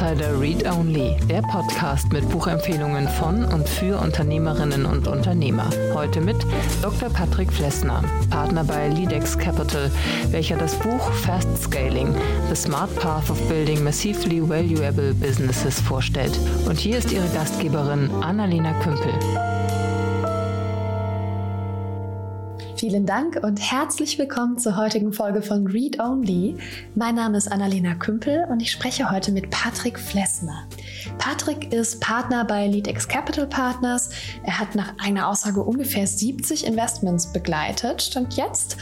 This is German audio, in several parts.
Insider Read Only, der Podcast mit Buchempfehlungen von und für Unternehmerinnen und Unternehmer. Heute mit Dr. Patrick Flessner, Partner bei Leadex Capital, welcher das Buch Fast Scaling, The Smart Path of Building Massively Valuable Businesses vorstellt. Und hier ist ihre Gastgeberin Annalena Kümpel. Vielen Dank und herzlich willkommen zur heutigen Folge von Read Only. Mein Name ist Annalena Kümpel und ich spreche heute mit Patrick Flessner. Patrick ist Partner bei LeadX Capital Partners. Er hat nach einer Aussage ungefähr 70 Investments begleitet, stand jetzt,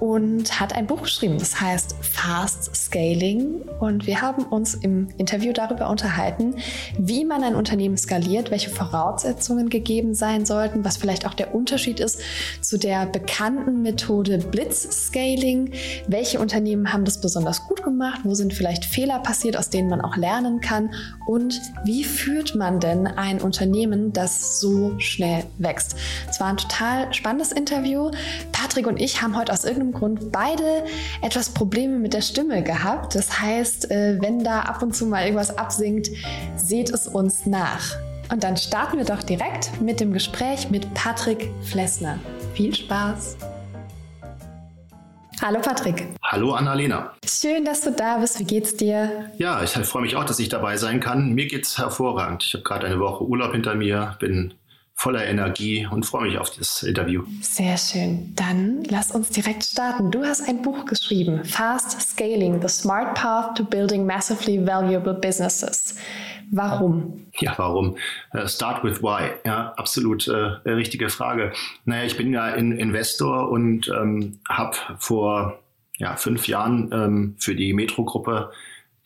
und hat ein Buch geschrieben, das heißt Fast Scaling. Und wir haben uns im Interview darüber unterhalten, wie man ein Unternehmen skaliert, welche Voraussetzungen gegeben sein sollten, was vielleicht auch der Unterschied ist zu der bekannten Methode Blitzscaling. Welche Unternehmen haben das besonders gut gemacht? Wo sind vielleicht Fehler passiert, aus denen man auch lernen kann? Und wie führt man denn ein Unternehmen, das so schnell wächst? Es war ein total spannendes Interview. Patrick und ich haben heute aus irgendeinem irgendeinem Grund beide etwas Probleme mit der Stimme gehabt. Das heißt, äh, wenn da ab und zu mal irgendwas absinkt, seht es uns nach. Und dann starten wir doch direkt mit dem Gespräch mit Patrick Flessner. Viel Spaß! Hallo Patrick. Hallo Annalena. Schön, dass du da bist. Wie geht's dir? Ja, ich freue mich auch, dass ich dabei sein kann. Mir geht's hervorragend. Ich habe gerade eine Woche Urlaub hinter mir, bin voller Energie und freue mich auf das Interview. Sehr schön. Dann lass uns direkt starten. Du hast ein Buch geschrieben, Fast Scaling, The Smart Path to Building Massively Valuable Businesses. Warum? Ja, warum? Uh, start with why. Ja, absolut äh, richtige Frage. Naja, ich bin ja in Investor und ähm, habe vor ja, fünf Jahren ähm, für die Metro-Gruppe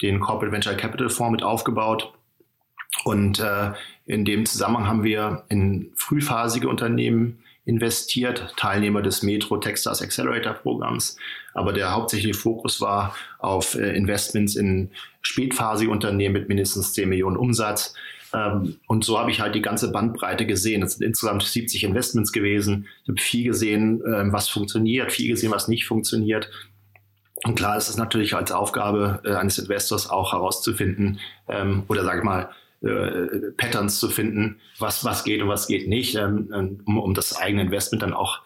den Corporate Venture Capital Fonds mit aufgebaut. Und äh, in dem Zusammenhang haben wir in frühphasige Unternehmen investiert, Teilnehmer des Metro Techstars Accelerator Programms. Aber der hauptsächliche Fokus war auf äh, Investments in spätphasige Unternehmen mit mindestens 10 Millionen Umsatz. Ähm, und so habe ich halt die ganze Bandbreite gesehen. Es sind insgesamt 70 Investments gewesen. Ich habe viel gesehen, ähm, was funktioniert, viel gesehen, was nicht funktioniert. Und klar ist es natürlich als Aufgabe äh, eines Investors auch herauszufinden ähm, oder sage ich mal, äh, Patterns zu finden, was, was geht und was geht nicht, ähm, ähm, um, um das eigene Investment dann auch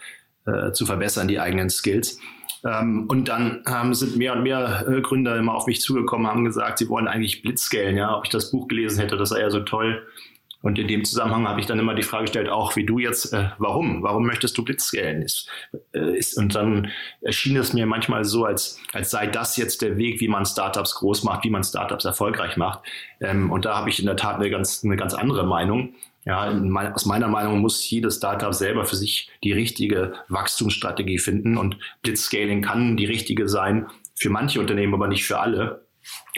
äh, zu verbessern, die eigenen Skills. Ähm, und dann ähm, sind mehr und mehr äh, Gründer immer auf mich zugekommen, haben gesagt, sie wollen eigentlich blitzscalen. Ja, ob ich das Buch gelesen hätte, das sei ja so toll. Und in dem Zusammenhang habe ich dann immer die Frage gestellt, auch wie du jetzt, äh, warum? Warum möchtest du blitzscalen? Ist, äh, ist, und dann erschien es mir manchmal so, als, als sei das jetzt der Weg, wie man Startups groß macht, wie man Startups erfolgreich macht. Ähm, und da habe ich in der Tat eine ganz, eine ganz andere Meinung. Ja, mein, aus meiner Meinung muss jedes Startup selber für sich die richtige Wachstumsstrategie finden und Blitzscaling kann die richtige sein für manche Unternehmen, aber nicht für alle.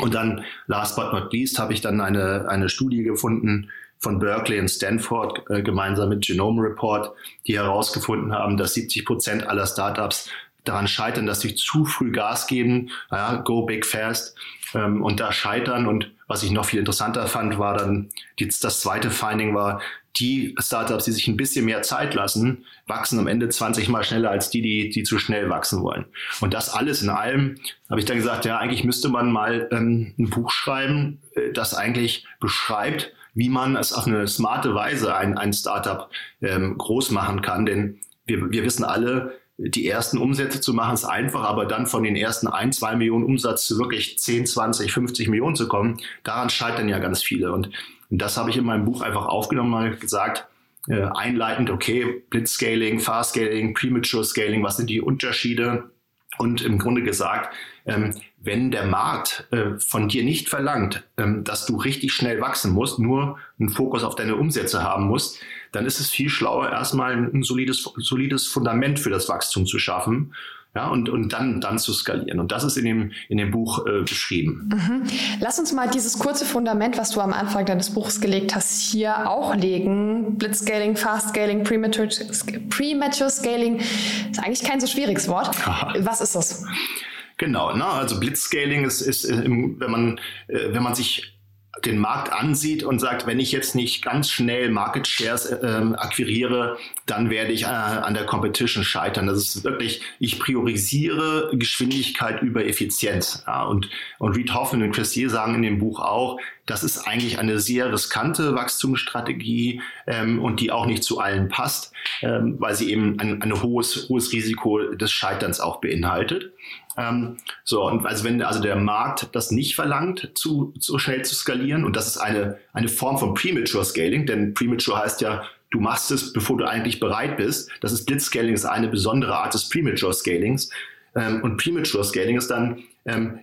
Und dann, last but not least, habe ich dann eine, eine Studie gefunden, von Berkeley und Stanford äh, gemeinsam mit Genome Report, die herausgefunden haben, dass 70 Prozent aller Startups daran scheitern, dass sie zu früh Gas geben, ja, go big fast ähm, und da scheitern. Und was ich noch viel interessanter fand, war dann die, das zweite Finding war, die Startups, die sich ein bisschen mehr Zeit lassen, wachsen am Ende 20 mal schneller als die, die, die zu schnell wachsen wollen. Und das alles in allem habe ich dann gesagt, ja, eigentlich müsste man mal ähm, ein Buch schreiben, äh, das eigentlich beschreibt, wie man es auf eine smarte Weise ein, ein Startup ähm, groß machen kann. Denn wir, wir wissen alle, die ersten Umsätze zu machen ist einfach, aber dann von den ersten ein, zwei Millionen Umsatz zu wirklich 10, 20, 50 Millionen zu kommen, daran scheitern ja ganz viele. Und, das habe ich in meinem Buch einfach aufgenommen, mal gesagt, äh, einleitend, okay, Blitzscaling, Fast Scaling, Premature Scaling, was sind die Unterschiede? Und im Grunde gesagt, wenn der Markt äh, von dir nicht verlangt, ähm, dass du richtig schnell wachsen musst, nur einen Fokus auf deine Umsätze haben musst, dann ist es viel schlauer, erstmal ein solides, solides Fundament für das Wachstum zu schaffen. Ja, und, und dann, dann zu skalieren. Und das ist in dem, in dem Buch äh, beschrieben. Mhm. Lass uns mal dieses kurze Fundament, was du am Anfang deines Buches gelegt hast, hier auch legen. Blitzscaling, Fast Scaling, Premature, Premature Scaling ist eigentlich kein so schwieriges Wort. Aha. Was ist das? Genau, ne? also Blitzscaling ist, ist äh, wenn man, äh, wenn man sich den Markt ansieht und sagt, wenn ich jetzt nicht ganz schnell Market Shares äh, ähm, akquiriere, dann werde ich äh, an der Competition scheitern. Das ist wirklich, ich priorisiere Geschwindigkeit über Effizienz. Ja, und, und Reed Hoffman und Christier sagen in dem Buch auch, das ist eigentlich eine sehr riskante Wachstumsstrategie ähm, und die auch nicht zu allen passt, ähm, weil sie eben ein, ein hohes, hohes Risiko des Scheiterns auch beinhaltet. Ähm, so, und also wenn also der Markt das nicht verlangt, zu, so schnell zu skalieren, und das ist eine, eine Form von Premature Scaling, denn Premature heißt ja, du machst es, bevor du eigentlich bereit bist. Das ist Blitzscaling, ist eine besondere Art des Premature Scalings. Ähm, und Premature Scaling ist dann ähm,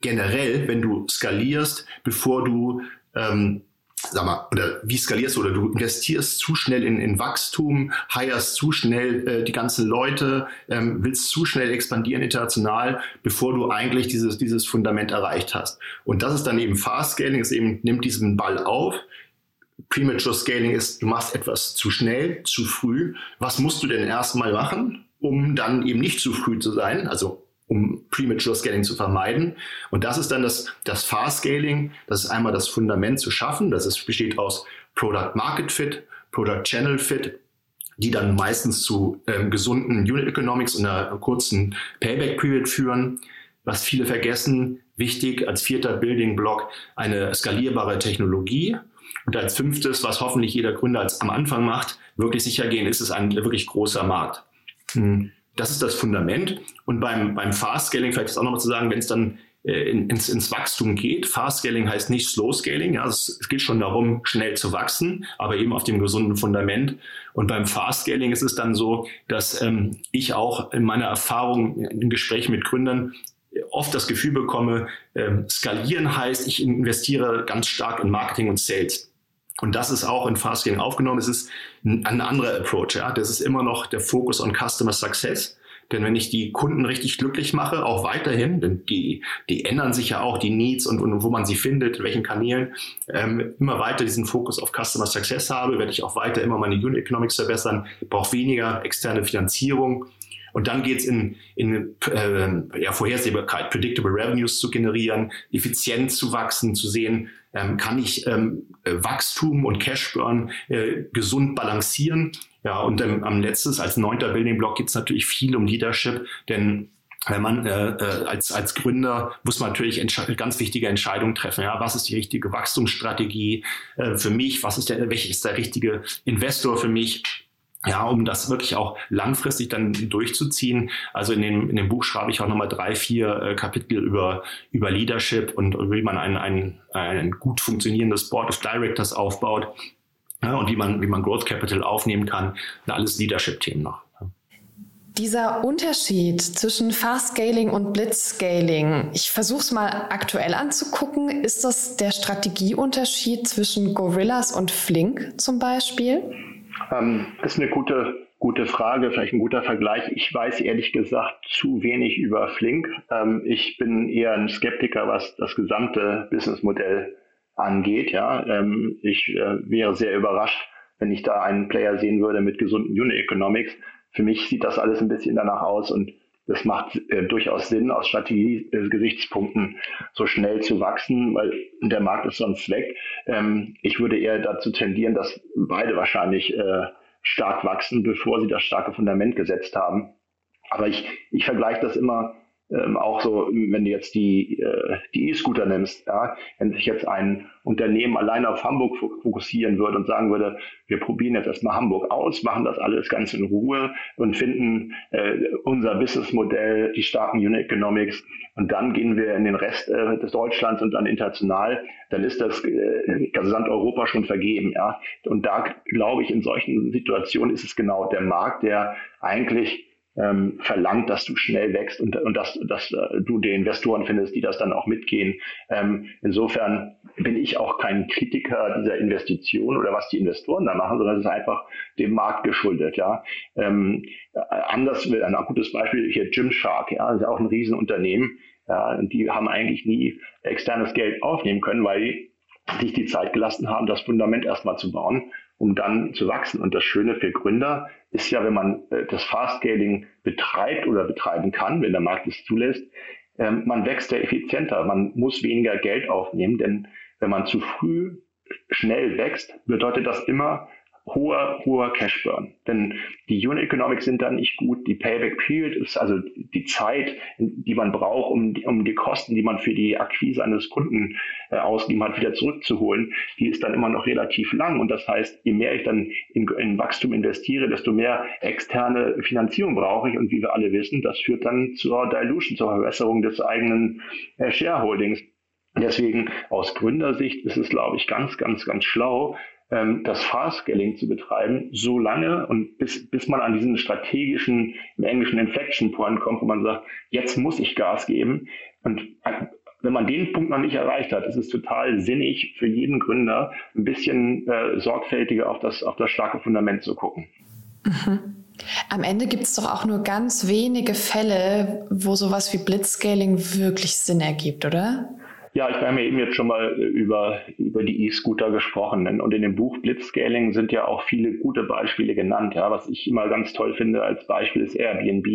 generell, wenn du skalierst, bevor du ähm, sag mal, oder wie skalierst du oder du investierst zu schnell in, in Wachstum, hirest zu schnell äh, die ganzen Leute, ähm, willst zu schnell expandieren international, bevor du eigentlich dieses, dieses Fundament erreicht hast. Und das ist dann eben Fast Scaling, ist eben, nimmt diesen Ball auf. Premature Scaling ist, du machst etwas zu schnell, zu früh. Was musst du denn erstmal machen, um dann eben nicht zu früh zu sein? Also um Premature Scaling zu vermeiden. Und das ist dann das, das Fast Scaling. Das ist einmal das Fundament zu schaffen. Das ist, besteht aus Product Market Fit, Product Channel Fit, die dann meistens zu ähm, gesunden Unit Economics und einer kurzen Payback Period führen. Was viele vergessen, wichtig als vierter Building Block eine skalierbare Technologie. Und als fünftes, was hoffentlich jeder Gründer als am Anfang macht, wirklich sicher gehen, ist es ein wirklich großer Markt. Hm. Das ist das Fundament. Und beim, beim Fast Scaling, vielleicht ist auch nochmal zu sagen, wenn es dann äh, ins, ins Wachstum geht. Fast Scaling heißt nicht Slow Scaling. Ja, es, es geht schon darum, schnell zu wachsen, aber eben auf dem gesunden Fundament. Und beim Fast Scaling ist es dann so, dass ähm, ich auch in meiner Erfahrung in Gesprächen mit Gründern oft das Gefühl bekomme, ähm, skalieren heißt, ich investiere ganz stark in Marketing und Sales. Und das ist auch in Fastscaling aufgenommen. Es ist ein, ein anderer Approach. Ja? Das ist immer noch der Fokus on Customer Success. Denn wenn ich die Kunden richtig glücklich mache, auch weiterhin, denn die, die ändern sich ja auch, die Needs und, und wo man sie findet, in welchen Kanälen, ähm, immer weiter diesen Fokus auf Customer Success habe, werde ich auch weiter immer meine Unit Economics verbessern, brauche weniger externe Finanzierung. Und dann geht's in, in äh, ja, Vorhersehbarkeit, Predictable Revenues zu generieren, effizient zu wachsen, zu sehen, ähm, kann ich ähm, äh, Wachstum und Cashburn äh, gesund balancieren. Ja, und ähm, am letztes, als neunter Building Block geht es natürlich viel um Leadership, denn wenn man äh, äh, als, als Gründer muss man natürlich ganz wichtige Entscheidungen treffen. Ja, was ist die richtige Wachstumsstrategie äh, für mich? Was ist der, welcher ist der richtige Investor für mich? Ja, um das wirklich auch langfristig dann durchzuziehen. Also in dem, in dem Buch schreibe ich auch nochmal drei, vier äh, Kapitel über, über Leadership und wie man ein, ein, ein gut funktionierendes Board of Directors aufbaut ja, und wie man, wie man Growth Capital aufnehmen kann. alles Leadership-Themen noch. Dieser Unterschied zwischen Fast Scaling und Blitz Scaling, ich versuche es mal aktuell anzugucken. Ist das der Strategieunterschied zwischen Gorillas und Flink zum Beispiel? Ähm, das ist eine gute, gute Frage, vielleicht ein guter Vergleich. Ich weiß ehrlich gesagt zu wenig über Flink. Ähm, ich bin eher ein Skeptiker, was das gesamte Businessmodell angeht. Ja, ähm, ich äh, wäre sehr überrascht, wenn ich da einen Player sehen würde mit gesunden Unit Economics. Für mich sieht das alles ein bisschen danach aus und das macht äh, durchaus Sinn, aus Strategie-Gesichtspunkten so schnell zu wachsen, weil der Markt ist sonst weg. Ähm, ich würde eher dazu tendieren, dass beide wahrscheinlich äh, stark wachsen, bevor sie das starke Fundament gesetzt haben. Aber ich, ich vergleiche das immer ähm, auch so, wenn du jetzt die äh, die E-Scooter nimmst, ja, wenn sich jetzt ein Unternehmen allein auf Hamburg fokussieren würde und sagen würde, wir probieren jetzt erstmal Hamburg aus, machen das alles ganz in Ruhe und finden äh, unser Businessmodell, die starken Unit Economics und dann gehen wir in den Rest äh, des Deutschlands und dann international, dann ist das äh, Gesamteuropa schon vergeben, ja. Und da glaube ich, in solchen Situationen ist es genau der Markt, der eigentlich ähm, verlangt, dass du schnell wächst und, und dass, dass äh, du die Investoren findest, die das dann auch mitgehen. Ähm, insofern bin ich auch kein Kritiker dieser Investition oder was die Investoren da machen, sondern es ist einfach dem Markt geschuldet. Ja, ähm, äh, anders ein gutes Beispiel hier Gymshark, ja, das ist auch ein Riesenunternehmen. Ja, und die haben eigentlich nie externes Geld aufnehmen können, weil die sich die Zeit gelassen haben, das Fundament erstmal zu bauen um dann zu wachsen. Und das Schöne für Gründer ist ja, wenn man äh, das Fast-Scaling betreibt oder betreiben kann, wenn der Markt es zulässt, ähm, man wächst ja effizienter, man muss weniger Geld aufnehmen, denn wenn man zu früh schnell wächst, bedeutet das immer, hoher, hoher Cash Burn. Denn die Unit Economics sind dann nicht gut. Die Payback Period ist also die Zeit, die man braucht, um, um die Kosten, die man für die Akquise eines Kunden äh, ausgegeben hat, wieder zurückzuholen. Die ist dann immer noch relativ lang. Und das heißt, je mehr ich dann in, in Wachstum investiere, desto mehr externe Finanzierung brauche ich. Und wie wir alle wissen, das führt dann zur Dilution, zur Verbesserung des eigenen äh, Shareholdings. Deswegen aus Gründersicht ist es, glaube ich, ganz, ganz, ganz schlau, ähm, das Fast-Scaling zu betreiben, so lange und bis, bis man an diesen strategischen, im Englischen Inflection Point kommt, wo man sagt, jetzt muss ich Gas geben. Und äh, wenn man den Punkt noch nicht erreicht hat, ist es total sinnig für jeden Gründer, ein bisschen äh, sorgfältiger auf das, auf das starke Fundament zu gucken. Mhm. Am Ende gibt es doch auch nur ganz wenige Fälle, wo sowas wie Blitzscaling wirklich Sinn ergibt, oder? Ja, ich habe ja eben jetzt schon mal äh, über, über die E-Scooter gesprochen. Und in dem Buch Blitzscaling sind ja auch viele gute Beispiele genannt. Ja, was ich immer ganz toll finde als Beispiel ist Airbnb,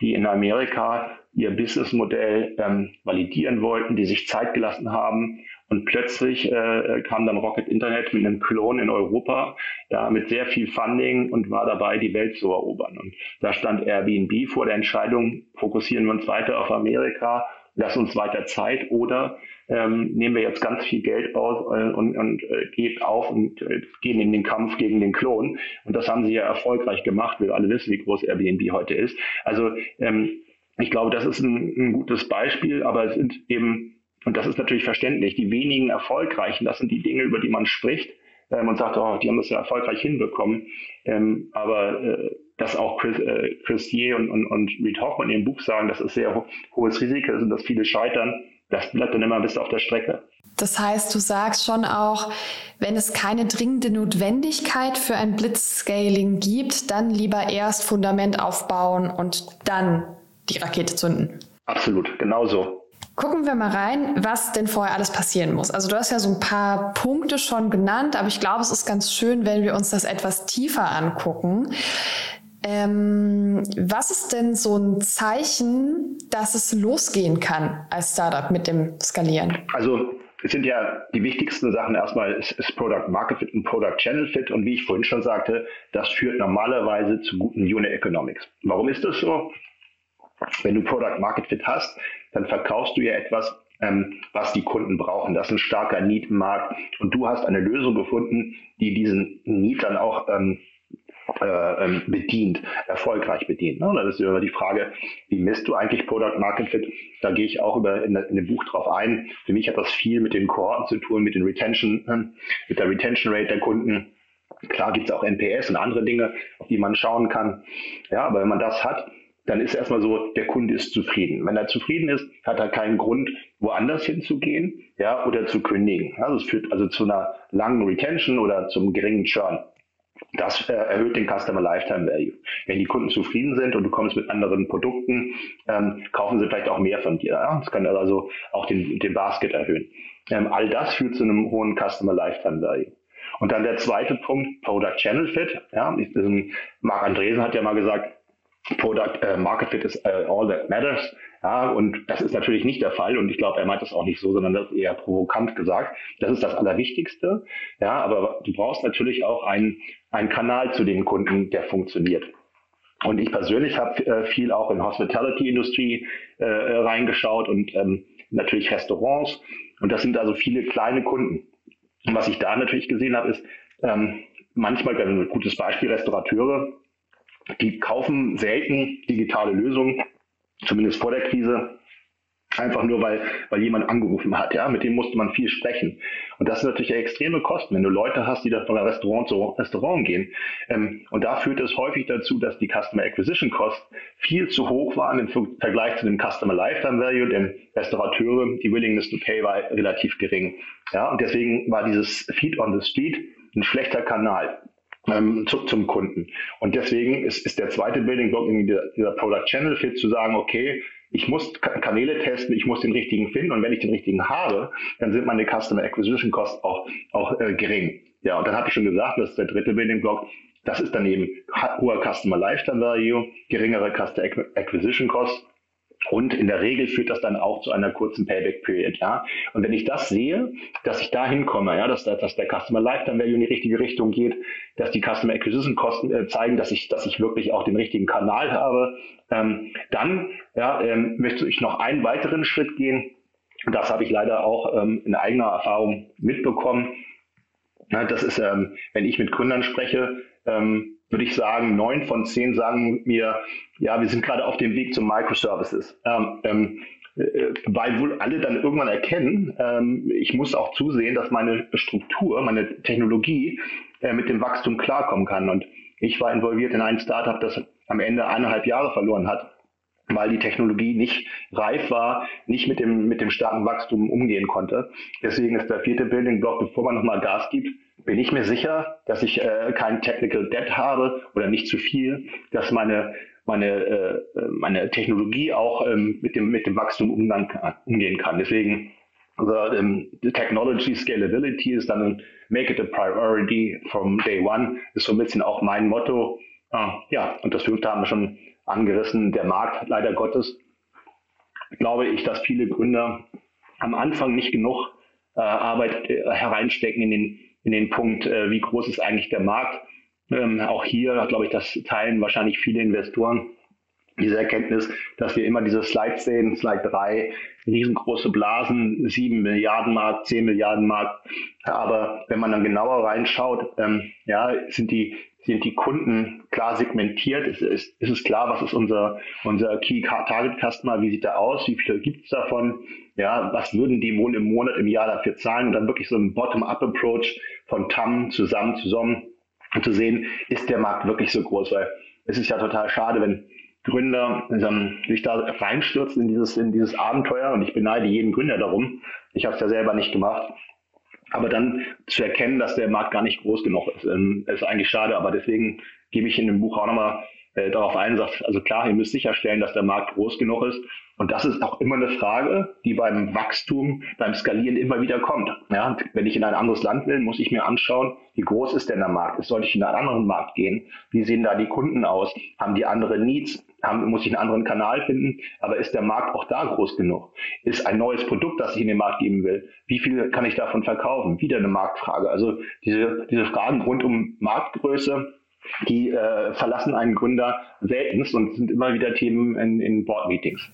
die in Amerika ihr Businessmodell ähm, validieren wollten, die sich Zeit gelassen haben. Und plötzlich äh, kam dann Rocket Internet mit einem Klon in Europa, ja, mit sehr viel Funding und war dabei, die Welt zu erobern. Und da stand Airbnb vor der Entscheidung, fokussieren wir uns weiter auf Amerika lass uns weiter Zeit oder ähm, nehmen wir jetzt ganz viel Geld aus äh, und, und äh, geht auf und äh, gehen in den Kampf gegen den Klon. Und das haben sie ja erfolgreich gemacht. Wir alle wissen, wie groß Airbnb heute ist. Also ähm, ich glaube, das ist ein, ein gutes Beispiel, aber es sind eben, und das ist natürlich verständlich, die wenigen Erfolgreichen, das sind die Dinge, über die man spricht ähm, und sagt, oh, die haben das ja erfolgreich hinbekommen. Ähm, aber äh, dass auch Chris, äh, Chris Ye und, und, und Reed Hoffman in ihrem Buch sagen, dass es sehr ho hohes Risiko ist und dass viele scheitern, das bleibt dann immer ein bisschen auf der Strecke. Das heißt, du sagst schon auch, wenn es keine dringende Notwendigkeit für ein Blitzscaling gibt, dann lieber erst Fundament aufbauen und dann die Rakete zünden. Absolut, genauso. Gucken wir mal rein, was denn vorher alles passieren muss. Also du hast ja so ein paar Punkte schon genannt, aber ich glaube, es ist ganz schön, wenn wir uns das etwas tiefer angucken. Ähm, was ist denn so ein Zeichen, dass es losgehen kann als Startup mit dem Skalieren? Also es sind ja die wichtigsten Sachen erstmal ist, ist Product Market Fit und Product Channel Fit und wie ich vorhin schon sagte, das führt normalerweise zu guten Unit Economics. Warum ist das so? Wenn du Product Market Fit hast, dann verkaufst du ja etwas, ähm, was die Kunden brauchen. Das ist ein starker Need im Markt und du hast eine Lösung gefunden, die diesen Need dann auch ähm, äh, ähm, bedient, erfolgreich bedient. Ne? Das ist immer die Frage, wie misst du eigentlich Product Market Fit? Da gehe ich auch über in, in, dem Buch drauf ein. Für mich hat das viel mit den Kohorten zu tun, mit den Retention, äh, mit der Retention Rate der Kunden. Klar gibt es auch NPS und andere Dinge, auf die man schauen kann. Ja, aber wenn man das hat, dann ist erstmal so, der Kunde ist zufrieden. Wenn er zufrieden ist, hat er keinen Grund, woanders hinzugehen, ja, oder zu kündigen. Also es führt also zu einer langen Retention oder zum geringen Churn. Das äh, erhöht den Customer Lifetime Value. Wenn die Kunden zufrieden sind und du kommst mit anderen Produkten, ähm, kaufen sie vielleicht auch mehr von dir. Ja? Das kann also auch den, den Basket erhöhen. Ähm, all das führt zu einem hohen Customer Lifetime Value. Und dann der zweite Punkt, Product Channel Fit. Ja, Marc Andresen hat ja mal gesagt, Product uh, Market Fit is uh, all that matters. Ja, und das ist natürlich nicht der Fall und ich glaube, er meint das auch nicht so, sondern das eher provokant gesagt. Das ist das Allerwichtigste. Ja, aber du brauchst natürlich auch einen, einen Kanal zu den Kunden, der funktioniert. Und ich persönlich habe äh, viel auch in Hospitality-Industrie äh, reingeschaut und ähm, natürlich Restaurants. Und das sind also viele kleine Kunden. Und was ich da natürlich gesehen habe, ist ähm, manchmal ein gutes Beispiel Restaurateure, die kaufen selten digitale Lösungen, zumindest vor der Krise, einfach nur weil, weil jemand angerufen hat, ja, mit dem musste man viel sprechen. Und das sind natürlich extreme Kosten, wenn du Leute hast, die da von Restaurant zu Restaurant gehen. Ähm, und da führt es häufig dazu, dass die Customer Acquisition Cost viel zu hoch waren im Vergleich zu dem Customer Lifetime Value, denn Restaurateure, die Willingness to Pay war relativ gering. Ja, und deswegen war dieses Feed on the Street ein schlechter Kanal ähm, zu, zum Kunden. Und deswegen ist, ist der zweite Building Block dieser, dieser Product Channel Fit zu sagen, okay, ich muss Kanäle testen, ich muss den richtigen finden und wenn ich den richtigen habe, dann sind meine Customer Acquisition Costs auch, auch äh, gering. Ja, und dann hatte ich schon gesagt, das ist der dritte Building Block, das ist dann eben hoher Customer Lifetime Value, geringere Customer Acquisition Cost Und in der Regel führt das dann auch zu einer kurzen Payback-Period. Ja? Und wenn ich das sehe, dass ich da hinkomme, ja, dass, dass der Customer Lifetime Value in die richtige Richtung geht, dass die Customer Acquisition Kosten äh, zeigen, dass ich, dass ich wirklich auch den richtigen Kanal habe, ähm, dann ja, ähm, möchte ich noch einen weiteren Schritt gehen. Das habe ich leider auch ähm, in eigener Erfahrung mitbekommen. Ja, das ist, ähm, wenn ich mit Gründern spreche, ähm, würde ich sagen, neun von zehn sagen mir, ja, wir sind gerade auf dem Weg zu Microservices. Ähm, ähm, äh, weil wohl alle dann irgendwann erkennen, ähm, ich muss auch zusehen, dass meine Struktur, meine Technologie äh, mit dem Wachstum klarkommen kann. Und ich war involviert in ein Startup, das am Ende eineinhalb Jahre verloren hat, weil die Technologie nicht reif war, nicht mit dem, mit dem starken Wachstum umgehen konnte. Deswegen ist der vierte Building Block, bevor man nochmal Gas gibt, bin ich mir sicher, dass ich äh, kein Technical Debt habe oder nicht zu viel, dass meine meine äh, meine Technologie auch ähm, mit dem mit dem Wachstum umgehen kann. Deswegen also, ähm, Technology Scalability ist dann Make it a priority from day one ist so ein bisschen auch mein Motto. Ah, ja, und das fünfte haben wir schon angerissen. Der Markt leider Gottes glaube ich, dass viele Gründer am Anfang nicht genug äh, Arbeit äh, hereinstecken in den in den Punkt, äh, wie groß ist eigentlich der Markt. Ähm, auch hier, glaube ich, das teilen wahrscheinlich viele Investoren diese Erkenntnis, dass wir immer diese Slides sehen, Slide 3, riesengroße Blasen, 7 Milliarden Markt, 10 Milliarden Markt. Aber wenn man dann genauer reinschaut, ähm, ja, sind die, sind die Kunden klar segmentiert? Ist, ist, ist es klar, was ist unser, unser Key Target Customer? Wie sieht der aus? Wie viele gibt es davon? Ja, was würden die wohl im Monat, im Jahr dafür zahlen? Und dann wirklich so ein Bottom-up-Approach von TAM zusammen, zusammen und zu sehen, ist der Markt wirklich so groß? Weil es ist ja total schade, wenn Gründer ähm, sich da reinstürzen in dieses, in dieses Abenteuer und ich beneide jeden Gründer darum. Ich habe es ja selber nicht gemacht. Aber dann zu erkennen, dass der Markt gar nicht groß genug ist, ähm, ist eigentlich schade. Aber deswegen gebe ich in dem Buch auch nochmal äh, darauf ein, sagt, also klar, ihr müsst sicherstellen, dass der Markt groß genug ist. Und das ist auch immer eine Frage, die beim Wachstum, beim Skalieren immer wieder kommt. Ja, wenn ich in ein anderes Land will, muss ich mir anschauen, wie groß ist denn der Markt? Sollte ich in einen anderen Markt gehen? Wie sehen da die Kunden aus? Haben die andere Needs? Haben, muss ich einen anderen Kanal finden? Aber ist der Markt auch da groß genug? Ist ein neues Produkt, das ich in den Markt geben will? Wie viel kann ich davon verkaufen? Wieder eine Marktfrage. Also diese, diese Fragen rund um Marktgröße, die äh, verlassen einen Gründer seltenst und sind immer wieder Themen in, in Board-Meetings.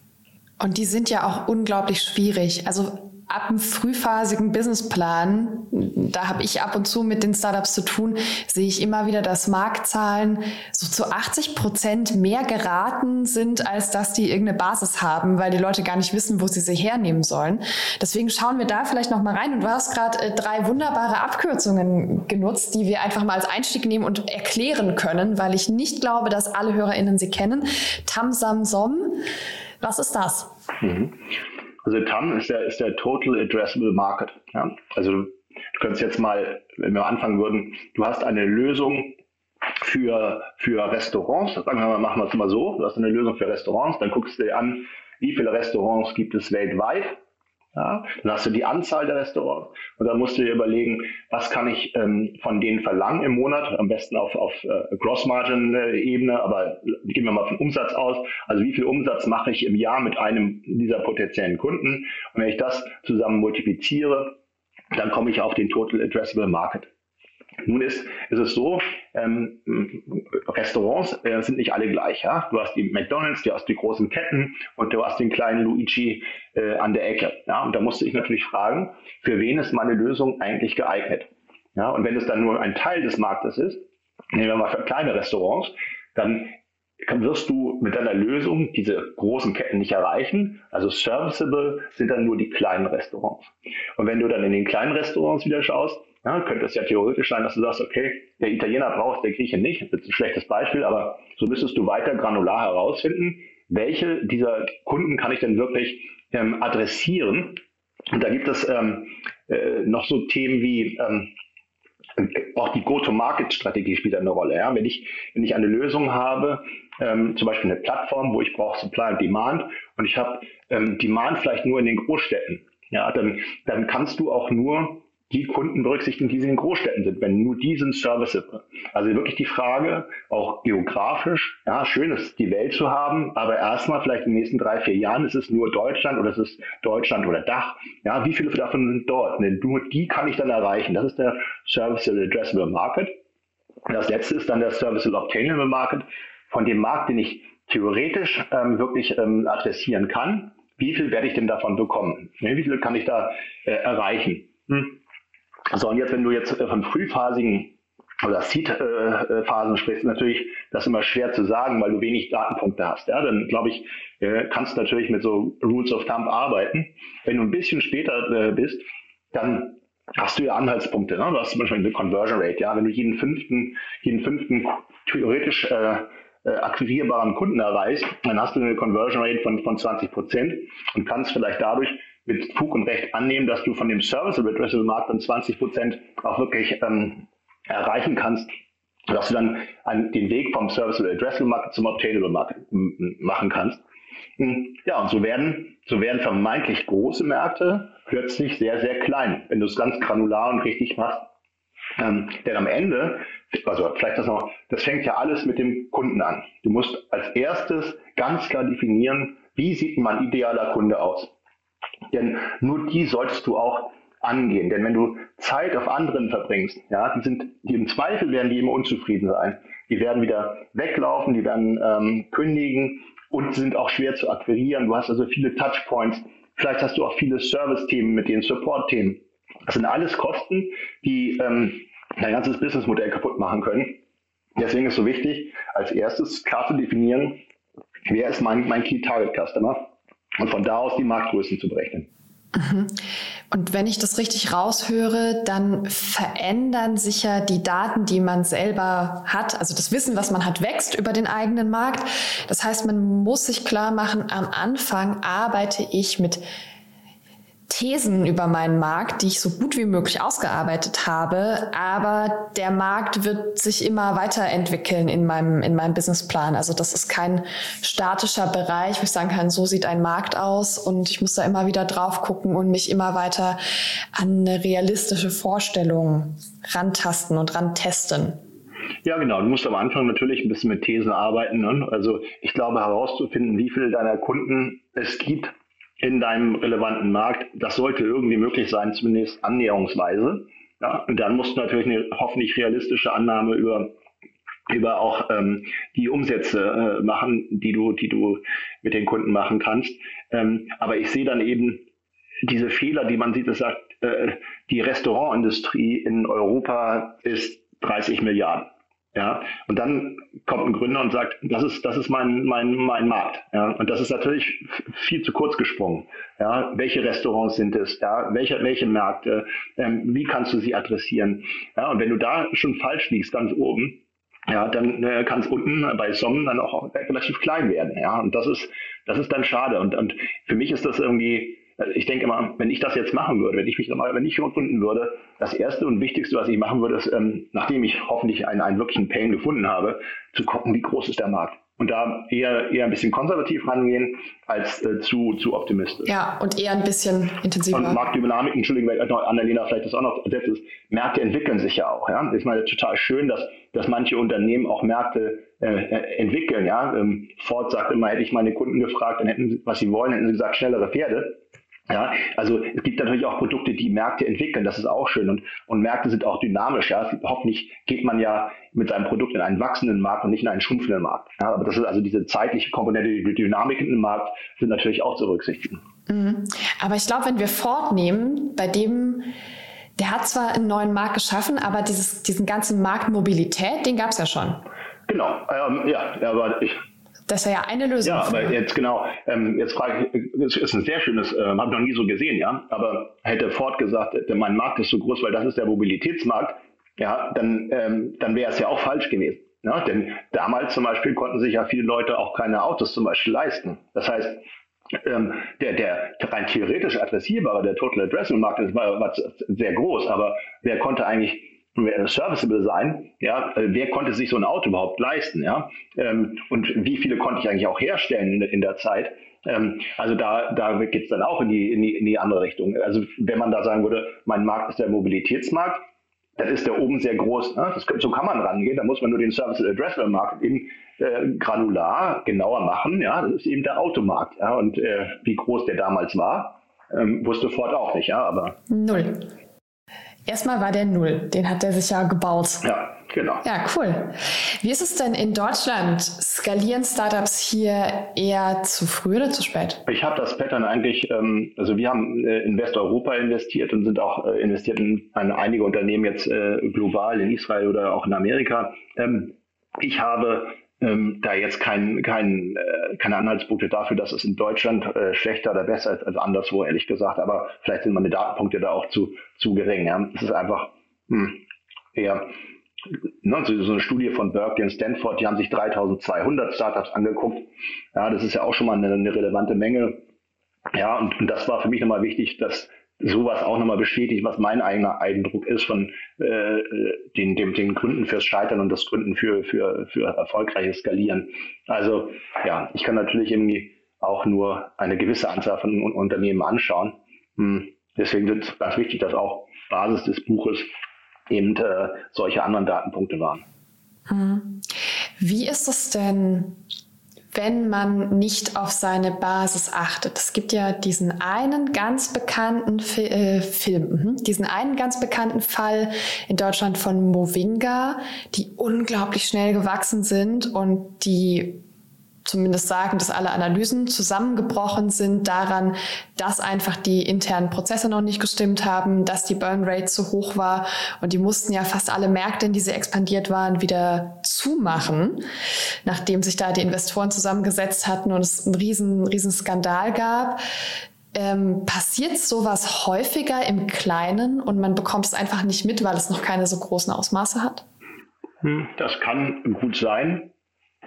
Und die sind ja auch unglaublich schwierig. Also ab einem frühphasigen Businessplan, da habe ich ab und zu mit den Startups zu tun, sehe ich immer wieder, dass Marktzahlen so zu 80 Prozent mehr geraten sind, als dass die irgendeine Basis haben, weil die Leute gar nicht wissen, wo sie sie hernehmen sollen. Deswegen schauen wir da vielleicht noch mal rein. Und du hast gerade äh, drei wunderbare Abkürzungen genutzt, die wir einfach mal als Einstieg nehmen und erklären können, weil ich nicht glaube, dass alle HörerInnen sie kennen. Tam Sam Som. Was ist das? Mhm. Also TAM ist der, ist der Total Addressable Market. Ja? Also du könntest jetzt mal, wenn wir anfangen würden, du hast eine Lösung für, für Restaurants, sagen wir mal, machen wir es mal so, du hast eine Lösung für Restaurants, dann guckst du dir an, wie viele Restaurants gibt es weltweit ja, dann hast du die Anzahl der Restaurants und dann musst du dir überlegen, was kann ich ähm, von denen verlangen im Monat, am besten auf, auf äh, Gross-Margin-Ebene, aber gehen wir mal von Umsatz aus. Also wie viel Umsatz mache ich im Jahr mit einem dieser potenziellen Kunden? Und wenn ich das zusammen multipliziere, dann komme ich auf den Total Addressable Market. Nun ist, ist es so, ähm, Restaurants äh, sind nicht alle gleich. Ja? Du hast die McDonalds, du hast die großen Ketten und du hast den kleinen Luigi äh, an der Ecke. Ja? Und da musste ich natürlich fragen, für wen ist meine Lösung eigentlich geeignet? Ja? Und wenn es dann nur ein Teil des Marktes ist, nehmen wir mal für kleine Restaurants, dann wirst du mit deiner Lösung diese großen Ketten nicht erreichen. Also serviceable sind dann nur die kleinen Restaurants. Und wenn du dann in den kleinen Restaurants wieder schaust, ja, könnte es ja theoretisch sein, dass du sagst, okay, der Italiener braucht, der Grieche nicht. Das ist ein schlechtes Beispiel, aber so müsstest du weiter granular herausfinden, welche dieser Kunden kann ich denn wirklich ähm, adressieren. Und da gibt es ähm, äh, noch so Themen wie ähm, auch die Go-to-Market-Strategie spielt eine Rolle. Ja? Wenn, ich, wenn ich eine Lösung habe, ähm, zum Beispiel eine Plattform, wo ich brauche Supply und Demand und ich habe ähm, Demand vielleicht nur in den Großstädten, ja, dann, dann kannst du auch nur die Kunden berücksichtigen, die in den Großstädten sind, wenn nur die sind serviceable. Also wirklich die Frage, auch geografisch, ja, schön ist die Welt zu haben, aber erstmal vielleicht in den nächsten drei, vier Jahren ist es nur Deutschland oder ist es Deutschland oder Dach. Ja, wie viele davon sind dort? Denn nur die kann ich dann erreichen. Das ist der Serviceable Addressable Market. Das letzte ist dann der Serviceable Obtainable Market, von dem Markt, den ich theoretisch ähm, wirklich ähm, adressieren kann. Wie viel werde ich denn davon bekommen? Ne, wie viel kann ich da äh, erreichen? Hm. So, und jetzt, wenn du jetzt äh, von frühphasigen oder Seed-Phasen sprichst, ist natürlich das immer schwer zu sagen, weil du wenig Datenpunkte hast. Ja, dann glaube ich, äh, kannst du natürlich mit so Rules of Thumb arbeiten. Wenn du ein bisschen später äh, bist, dann hast du ja Anhaltspunkte. Ne? Du hast zum Beispiel eine Conversion Rate. Ja, wenn du jeden fünften, jeden fünften theoretisch äh, äh, akquirierbaren Kunden erreichst, dann hast du eine Conversion Rate von, von 20 Prozent und kannst vielleicht dadurch mit Fug und Recht annehmen, dass du von dem Serviceable Addressable Markt dann 20 Prozent auch wirklich ähm, erreichen kannst, dass du dann an, den Weg vom Serviceable Addressable Market zum Obtainable Market machen kannst. Hm, ja, und so werden, so werden vermeintlich große Märkte plötzlich sehr, sehr klein, wenn du es ganz granular und richtig machst. Ähm, denn am Ende, also vielleicht das noch, das fängt ja alles mit dem Kunden an. Du musst als erstes ganz klar definieren, wie sieht mein idealer Kunde aus. Denn nur die solltest du auch angehen. Denn wenn du Zeit auf anderen verbringst, ja, die sind, die im Zweifel werden die immer unzufrieden sein. Die werden wieder weglaufen, die werden ähm, kündigen und sind auch schwer zu akquirieren. Du hast also viele Touchpoints. Vielleicht hast du auch viele Service-Themen mit den Support-Themen. Das sind alles Kosten, die ähm, dein ganzes Businessmodell kaputt machen können. Deswegen ist es so wichtig, als erstes klar zu definieren, wer ist mein, mein Key Target Customer und von da aus die Marktgrößen zu berechnen. Mhm. Und wenn ich das richtig raushöre, dann verändern sich ja die Daten, die man selber hat. Also das Wissen, was man hat, wächst über den eigenen Markt. Das heißt, man muss sich klar machen, am Anfang arbeite ich mit Thesen über meinen Markt, die ich so gut wie möglich ausgearbeitet habe, aber der Markt wird sich immer weiterentwickeln in meinem, in meinem Businessplan. Also das ist kein statischer Bereich, wo ich sagen kann, so sieht ein Markt aus und ich muss da immer wieder drauf gucken und mich immer weiter an eine realistische Vorstellung rantasten und rantesten. Ja, genau. Du musst am Anfang natürlich ein bisschen mit Thesen arbeiten. Ne? Also ich glaube herauszufinden, wie viele deiner Kunden es gibt, in deinem relevanten Markt. Das sollte irgendwie möglich sein, zumindest annäherungsweise. Ja, und dann musst du natürlich eine hoffentlich realistische Annahme über über auch ähm, die Umsätze äh, machen, die du, die du mit den Kunden machen kannst. Ähm, aber ich sehe dann eben diese Fehler, die man sieht, das sagt, äh, die Restaurantindustrie in Europa ist 30 Milliarden. Ja, und dann kommt ein Gründer und sagt, das ist, das ist mein, mein, mein Markt. Ja, und das ist natürlich viel zu kurz gesprungen. Ja, welche Restaurants sind es? Ja, welche, welche Märkte? Ähm, wie kannst du sie adressieren? Ja, und wenn du da schon falsch liegst, ganz oben, ja, dann äh, kann es unten bei Sommen dann auch relativ klein werden. Ja, und das ist, das ist dann schade. Und, und für mich ist das irgendwie, ich denke immer, wenn ich das jetzt machen würde, wenn ich mich nochmal, wenn ich gefunden würde, das erste und wichtigste, was ich machen würde, ist, ähm, nachdem ich hoffentlich einen, einen wirklichen Pain gefunden habe, zu gucken, wie groß ist der Markt. Und da eher, eher ein bisschen konservativ rangehen als äh, zu, zu optimistisch. Ja, und eher ein bisschen intensiver. Und Marktdynamik, Entschuldigung, weil Annalena vielleicht das auch noch ersetzt ist, Märkte entwickeln sich ja auch. Ja? Ich meine, total schön, dass, dass manche Unternehmen auch Märkte äh, äh entwickeln. Ja? Ähm, Ford sagt immer, hätte ich meine Kunden gefragt, dann hätten sie, was sie wollen, hätten sie gesagt, schnellere Pferde. Ja, also es gibt natürlich auch Produkte, die Märkte entwickeln, das ist auch schön und, und Märkte sind auch dynamisch. Ja. Hoffentlich geht man ja mit seinem Produkt in einen wachsenden Markt und nicht in einen schrumpfenden Markt. Ja, aber das ist also diese zeitliche Komponente, die Dynamiken im Markt sind natürlich auch zu berücksichtigen. Mhm. Aber ich glaube, wenn wir fortnehmen, bei dem der hat zwar einen neuen Markt geschaffen, aber dieses, diesen ganzen Markt Mobilität, den gab es ja schon. Genau, ähm, ja, aber ich, das wäre ja eine Lösung. Ja, aber jetzt genau, ähm, jetzt frage ich, es ist ein sehr schönes, äh, habe ich noch nie so gesehen, ja, aber hätte Ford gesagt, äh, mein Markt ist so groß, weil das ist der Mobilitätsmarkt, ja, dann, ähm, dann wäre es ja auch falsch gewesen. Ja, denn damals zum Beispiel konnten sich ja viele Leute auch keine Autos zum Beispiel leisten. Das heißt, ähm, der, der rein theoretisch adressierbare, der Total Addressable Markt war, war sehr groß, aber wer konnte eigentlich serviceable sein, ja, äh, wer konnte sich so ein Auto überhaupt leisten, ja, ähm, und wie viele konnte ich eigentlich auch herstellen in, in der Zeit, Ähm, also da, da geht es dann auch in die, in, die, in die andere Richtung. Also wenn man da sagen würde, mein Markt ist der Mobilitätsmarkt, dann ist der oben sehr groß. Ne? Das, so kann man rangehen. Da muss man nur den Service Addressable Markt eben äh, granular genauer machen. Ja, das ist eben der Automarkt. Ja? Und äh, wie groß der damals war, ähm, wusste Ford auch nicht. Ja, aber null. Erstmal war der null. Den hat er sich ja gebaut. Ja, genau. Ja, cool. Wie ist es denn in Deutschland? Skalieren Startups hier eher zu früh oder zu spät? Ich habe das Pattern eigentlich, ähm, also wir haben äh, in Westeuropa investiert und sind auch äh, investiert in einige Unternehmen jetzt äh, global in Israel oder auch in Amerika. Ähm, ich habe ähm, da jetzt kein, kein, äh, keine Anhaltspunkte dafür, dass es in Deutschland äh, schlechter oder besser ist als anderswo, ehrlich gesagt. Aber vielleicht sind meine Datenpunkte da auch zu, zu gering. Ja. Es ist einfach hm, eher ne, so, so eine Studie von Berkeley und Stanford, die haben sich 3200 Startups angeguckt. Ja, das ist ja auch schon mal eine, eine relevante Menge. Ja, und, und das war für mich nochmal wichtig, dass sowas auch nochmal bestätigt, was mein eigener Eindruck ist von äh, den, dem, den Gründen fürs Scheitern und das Gründen für, für, für erfolgreiches Skalieren. Also ja, ich kann natürlich irgendwie auch nur eine gewisse Anzahl von Unternehmen anschauen. Hm. Deswegen ist es ganz wichtig, dass auch Basis des Buches eben äh, solche anderen Datenpunkte waren. Hm. Wie ist es denn wenn man nicht auf seine Basis achtet. Es gibt ja diesen einen ganz bekannten Fi äh, Film, mhm. diesen einen ganz bekannten Fall in Deutschland von Movinga, die unglaublich schnell gewachsen sind und die zumindest sagen, dass alle Analysen zusammengebrochen sind daran, dass einfach die internen Prozesse noch nicht gestimmt haben, dass die Burn Rate zu hoch war und die mussten ja fast alle Märkte, in die sie expandiert waren, wieder zumachen, nachdem sich da die Investoren zusammengesetzt hatten und es einen riesen, riesen Skandal gab. Ähm, passiert sowas häufiger im Kleinen und man bekommt es einfach nicht mit, weil es noch keine so großen Ausmaße hat? Hm, das kann gut sein.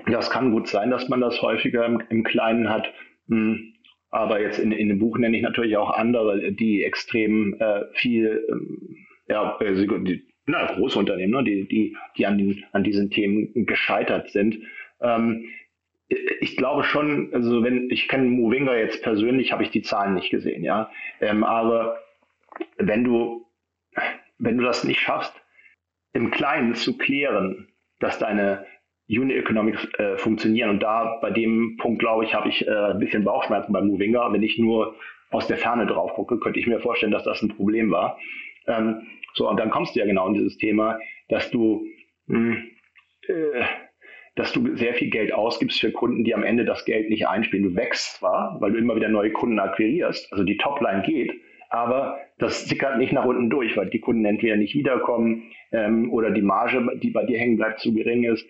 Das kann gut sein, dass man das häufiger im, im Kleinen hat. Hm, aber jetzt in, in, dem Buch nenne ich natürlich auch andere, die extrem äh, viel, ähm, ja, äh, die, na, große Unternehmen, ne, die, die, die an, den, an diesen Themen gescheitert sind. Ähm, ich glaube schon, also wenn, ich kenne Movinga jetzt persönlich, habe ich die Zahlen nicht gesehen, ja. Ähm, aber wenn du, wenn du das nicht schaffst, im Kleinen zu klären, dass deine Unit Economics äh, funktionieren. Und da bei dem Punkt, glaube ich, habe ich äh, ein bisschen Bauchschmerzen beim Movinga. Wenn ich nur aus der Ferne drauf gucke, könnte ich mir vorstellen, dass das ein Problem war. Ähm, so, und dann kommst du ja genau in dieses Thema, dass du, mh, hm, äh, dass du sehr viel Geld ausgibst für Kunden, die am Ende das Geld nicht einspielen. Du wächst zwar, weil du immer wieder neue Kunden akquirierst, also die Topline geht, aber das sickert nicht nach unten durch, weil die Kunden entweder nicht wiederkommen ähm, oder die Marge, die bei dir hängen bleibt, zu gering ist.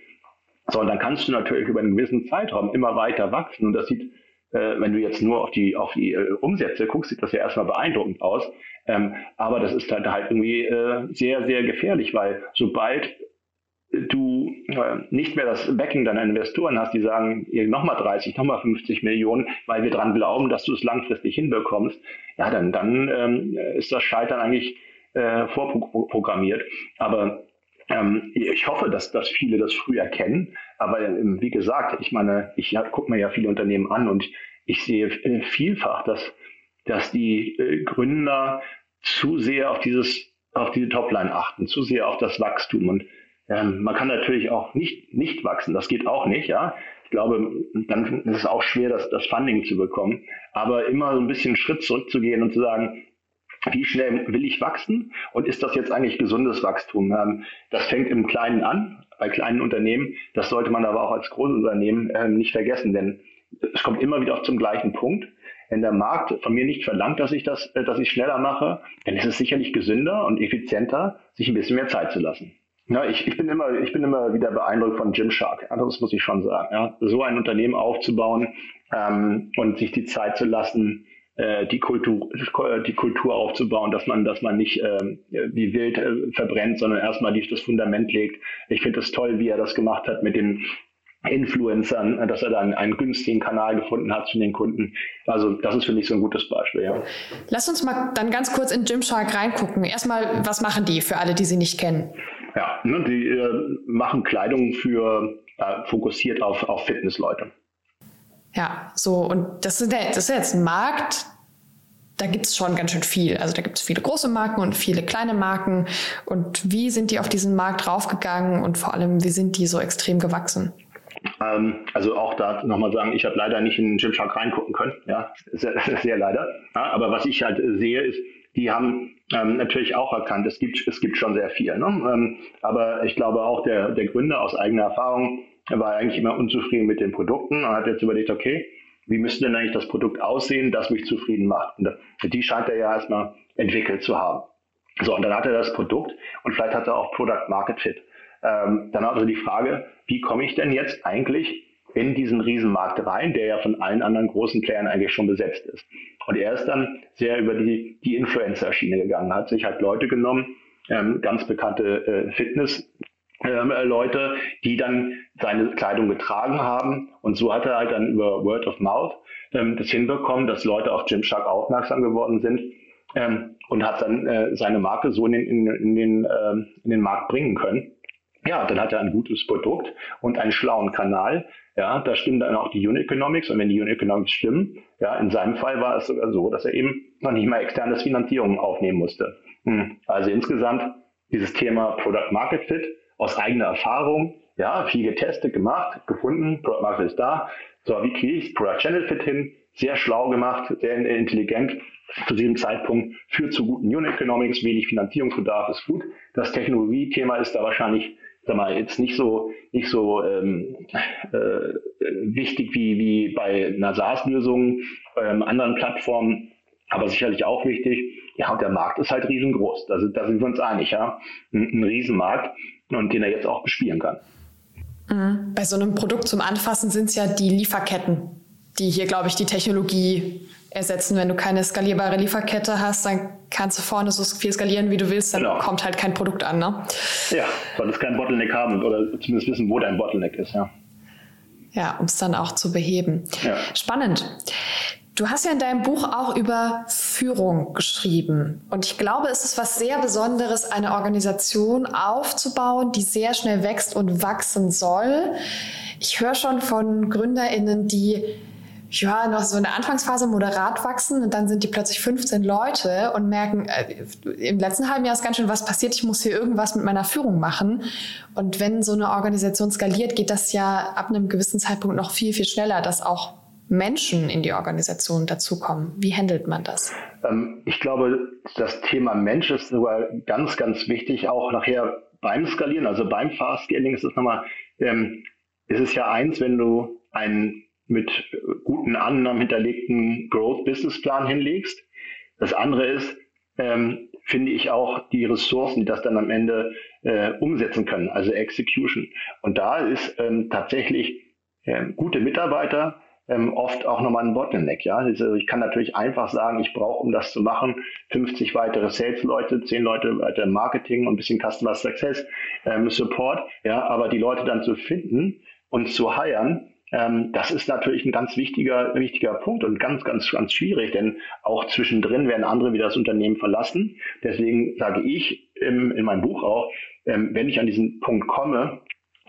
So, und dann kannst du natürlich über einen gewissen Zeitraum immer weiter wachsen. Und das sieht, äh, wenn du jetzt nur auf die, auf die äh, Umsätze guckst, sieht das ja erstmal beeindruckend aus. Ähm, aber das ist halt, halt irgendwie äh, sehr, sehr gefährlich, weil sobald du äh, nicht mehr das Backing deiner Investoren hast, die sagen, nochmal 30, nochmal 50 Millionen, weil wir dran glauben, dass du es langfristig hinbekommst, ja, dann, dann ähm, ist das Scheitern eigentlich äh, vorprogrammiert. Aber ähm, ich hoffe, dass, dass viele das früh erkennen. Aber ähm, wie gesagt, ich meine, ich gucke mir ja viele Unternehmen an und ich sehe äh, vielfach, dass, dass die äh, Gründer zu sehr auf dieses, auf diese Topline achten, zu sehr auf das Wachstum. Und ähm, man kann natürlich auch nicht, nicht wachsen. Das geht auch nicht, ja. Ich glaube, dann ist es auch schwer, das, das Funding zu bekommen. Aber immer so ein bisschen Schritt zurückzugehen und zu sagen, wie schnell will ich wachsen und ist das jetzt eigentlich gesundes Wachstum? Ähm, das fängt im Kleinen an, bei kleinen Unternehmen. Das sollte man aber auch als Großunternehmen ähm, nicht vergessen, denn es kommt immer wieder zum gleichen Punkt. Wenn der Markt von mir nicht verlangt, dass ich das, äh, dass ich schneller mache, dann ist es sicherlich gesünder und effizienter, sich ein bisschen mehr Zeit zu lassen. Ja, ich, ich bin immer, ich bin immer wieder beeindruckt von Gymshark. Das muss ich schon sagen. Ja. So ein Unternehmen aufzubauen ähm, und sich die Zeit zu lassen, äh, die Kultur, die Kultur aufzubauen, dass man, dass man nicht äh, wie wild äh, verbrennt, sondern erstmal die, das Fundament legt. Ich finde es toll, wie er das gemacht hat mit den Influencern, dass er dann einen günstigen Kanal gefunden hat zu den Kunden. Also das ist für mich so ein gutes Beispiel. Ja. Lass uns mal dann ganz kurz in Gymshark reingucken. Erstmal, was machen die für alle, die sie nicht kennen? Ja, ne, die äh, machen Kleidung für äh, fokussiert auf, auf Fitnessleute. Ja, so, und das ist, das ist jetzt ein Markt, da gibt es schon ganz schön viel. Also da gibt es viele große Marken und viele kleine Marken. Und wie sind die auf diesen Markt raufgegangen und vor allem, wie sind die so extrem gewachsen? Ähm, also auch da nochmal sagen, ich habe leider nicht in den Gymshark reingucken können. Ja, sehr, sehr leider. Ja, aber was ich halt sehe, ist, die haben ähm, natürlich auch erkannt, es gibt, es gibt schon sehr viel. Ne? Ähm, aber ich glaube auch der, der Gründer aus eigener Erfahrung war eigentlich immer unzufrieden mit den Produkten und hat jetzt überlegt, okay, wie müsste denn eigentlich das Produkt aussehen, das mich zufrieden macht? Und die scheint er ja erstmal entwickelt zu haben. So, und dann hat er das Produkt und vielleicht hat er auch Product Market Fit. Ähm, dann also die Frage, wie komme ich denn jetzt eigentlich in diesen Riesenmarkt rein, der ja von allen anderen großen Playern eigentlich schon besetzt ist. Und er ist dann sehr über die, die Influencer-Schiene gegangen, hat sich halt Leute genommen, ähm, ganz bekannte äh, Fitness, Leute, die dann seine Kleidung getragen haben. Und so hat er halt dann über Word of Mouth ähm, das hinbekommen, dass Leute auf Gymshark aufmerksam geworden sind ähm, und hat dann äh, seine Marke so in den, in, in den, ähm, in den Markt bringen können. Ja, dann hat er ein gutes Produkt und einen schlauen Kanal. Ja, da stimmen dann auch die Unit Economics und wenn die Unit Economics stimmen, ja, in seinem Fall war es sogar so, dass er eben noch nicht mal externes Finanzierung aufnehmen musste. Hm. Also insgesamt dieses Thema Product Market Fit aus eigener Erfahrung, ja, viel getestet, gemacht, gefunden, Product Market ist da. So, wie kriege ich Product Channel Fit hin? Sehr schlau gemacht, sehr intelligent. Zu diesem Zeitpunkt führt zu guten Unit Economics, wenig Finanzierungsbedarf ist gut. Das Technologiethema ist da wahrscheinlich sag mal, jetzt nicht so, nicht so ähm, äh, wichtig wie, wie bei einer SaaS-Lösung, ähm, anderen Plattformen, aber sicherlich auch wichtig. Ja, und der Markt ist halt riesengroß. Sind, da sind wir uns einig, ja. Ein, ein Riesenmarkt und den er jetzt auch bespielen kann. Mhm. Bei so einem Produkt zum Anfassen sind es ja die Lieferketten, die hier, glaube ich, die Technologie ersetzen. Wenn du keine skalierbare Lieferkette hast, dann kannst du vorne so viel skalieren, wie du willst, dann genau. kommt halt kein Produkt an. Ne? Ja, solltest kein Bottleneck haben oder zumindest wissen, wo dein Bottleneck ist, ja. Ja, um es dann auch zu beheben. Ja. Spannend. Du hast ja in deinem Buch auch über Führung geschrieben. Und ich glaube, es ist was sehr Besonderes, eine Organisation aufzubauen, die sehr schnell wächst und wachsen soll. Ich höre schon von GründerInnen, die ja, noch so in der Anfangsphase moderat wachsen und dann sind die plötzlich 15 Leute und merken, äh, im letzten halben Jahr ist ganz schön was passiert, ich muss hier irgendwas mit meiner Führung machen. Und wenn so eine Organisation skaliert, geht das ja ab einem gewissen Zeitpunkt noch viel, viel schneller, dass auch Menschen in die Organisation dazukommen. Wie handelt man das? Ähm, ich glaube, das Thema Mensch ist sogar ganz, ganz wichtig, auch nachher beim Skalieren, also beim Fast Scaling ist es nochmal, ähm, ist es ja eins, wenn du einen mit guten Annahmen hinterlegten Growth Business Plan hinlegst. Das andere ist, ähm, finde ich auch die Ressourcen, die das dann am Ende äh, umsetzen können, also Execution. Und da ist ähm, tatsächlich äh, gute Mitarbeiter ähm, oft auch nochmal ein Bottleneck. Ja? Also ich kann natürlich einfach sagen, ich brauche, um das zu machen, 50 weitere Sales-Leute, 10 Leute weiter Marketing und ein bisschen Customer Success ähm, Support. Ja? Aber die Leute dann zu finden und zu hiren, ähm, das ist natürlich ein ganz wichtiger, wichtiger Punkt und ganz, ganz, ganz schwierig, denn auch zwischendrin werden andere wieder das Unternehmen verlassen. Deswegen sage ich im, in meinem Buch auch, ähm, wenn ich an diesen Punkt komme,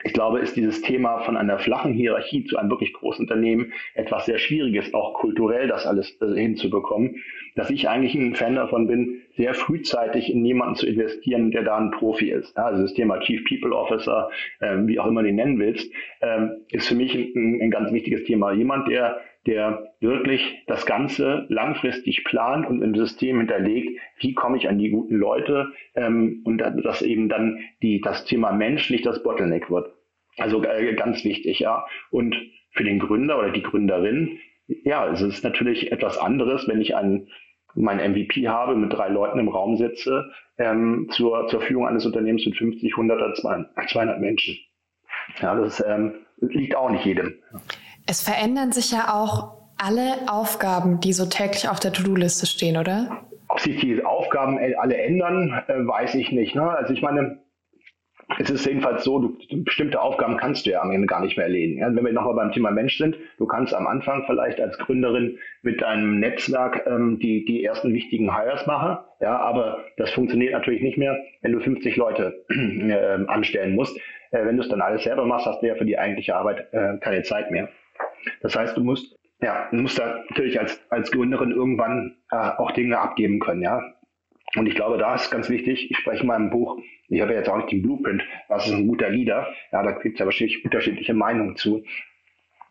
ich glaube, ist dieses Thema von einer flachen Hierarchie zu einem wirklich großen Unternehmen etwas sehr Schwieriges, auch kulturell das alles äh, hinzubekommen, dass ich eigentlich ein Fan davon bin, sehr frühzeitig in jemanden zu investieren, der da ein Profi ist. also das Thema Chief People Officer, ähm, wie auch immer du ihn nennen willst, ähm, ist für mich ein, ein ganz wichtiges Thema. Jemand, der der wirklich das Ganze langfristig plant und im System hinterlegt, wie komme ich an die guten Leute ähm, und dass eben dann die, das Thema Mensch nicht das Bottleneck wird. Also äh, ganz wichtig, ja. Und für den Gründer oder die Gründerin, ja, es ist natürlich etwas anderes, wenn ich einen mein MVP habe, mit drei Leuten im Raum sitze, ähm, zur, zur Führung eines Unternehmens mit 50, 100 oder 200 Menschen. Ja, das ähm, liegt auch nicht jedem. Es verändern sich ja auch alle Aufgaben, die so täglich auf der To-Do-Liste stehen, oder? Ob sich die Aufgaben alle ändern, äh, weiß ich nicht. Ne? Also ich meine, es ist jedenfalls so, du, bestimmte Aufgaben kannst du ja am Ende gar nicht mehr erledigen. Ja, wenn wir nochmal beim Thema Mensch sind, du kannst am Anfang vielleicht als Gründerin mit deinem Netzwerk ähm, die, die ersten wichtigen Hires machen, ja, aber das funktioniert natürlich nicht mehr, wenn du 50 Leute äh, anstellen musst. Äh, wenn du es dann alles selber machst, hast du ja für die eigentliche Arbeit äh, keine Zeit mehr. Das heißt, du musst, ja, du musst da natürlich als, als Gründerin irgendwann äh, auch Dinge abgeben können, ja. Und ich glaube, da ist ganz wichtig, ich spreche in meinem Buch, ich habe ja jetzt auch nicht den Blueprint, was ist ein guter Leader, ja, da gibt es ja wahrscheinlich unterschiedliche Meinungen zu.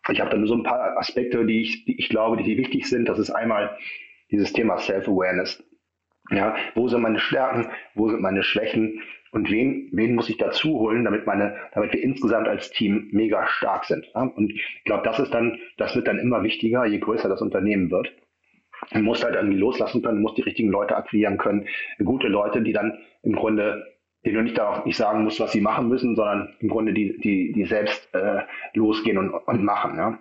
Ich habe da nur so ein paar Aspekte, die ich, die ich glaube, die wichtig sind. Das ist einmal dieses Thema Self-Awareness. Ja, wo sind meine Stärken, wo sind meine Schwächen und wen, wen muss ich dazu holen, damit meine, damit wir insgesamt als Team mega stark sind. Ja? Und ich glaube, das ist dann, das wird dann immer wichtiger, je größer das Unternehmen wird. Du musst halt irgendwie loslassen können, du musst die richtigen Leute akquirieren können, gute Leute, die dann im Grunde denen du nicht darauf nicht sagen musst, was sie machen müssen, sondern im Grunde die, die, die selbst äh, losgehen und, und machen. Ja.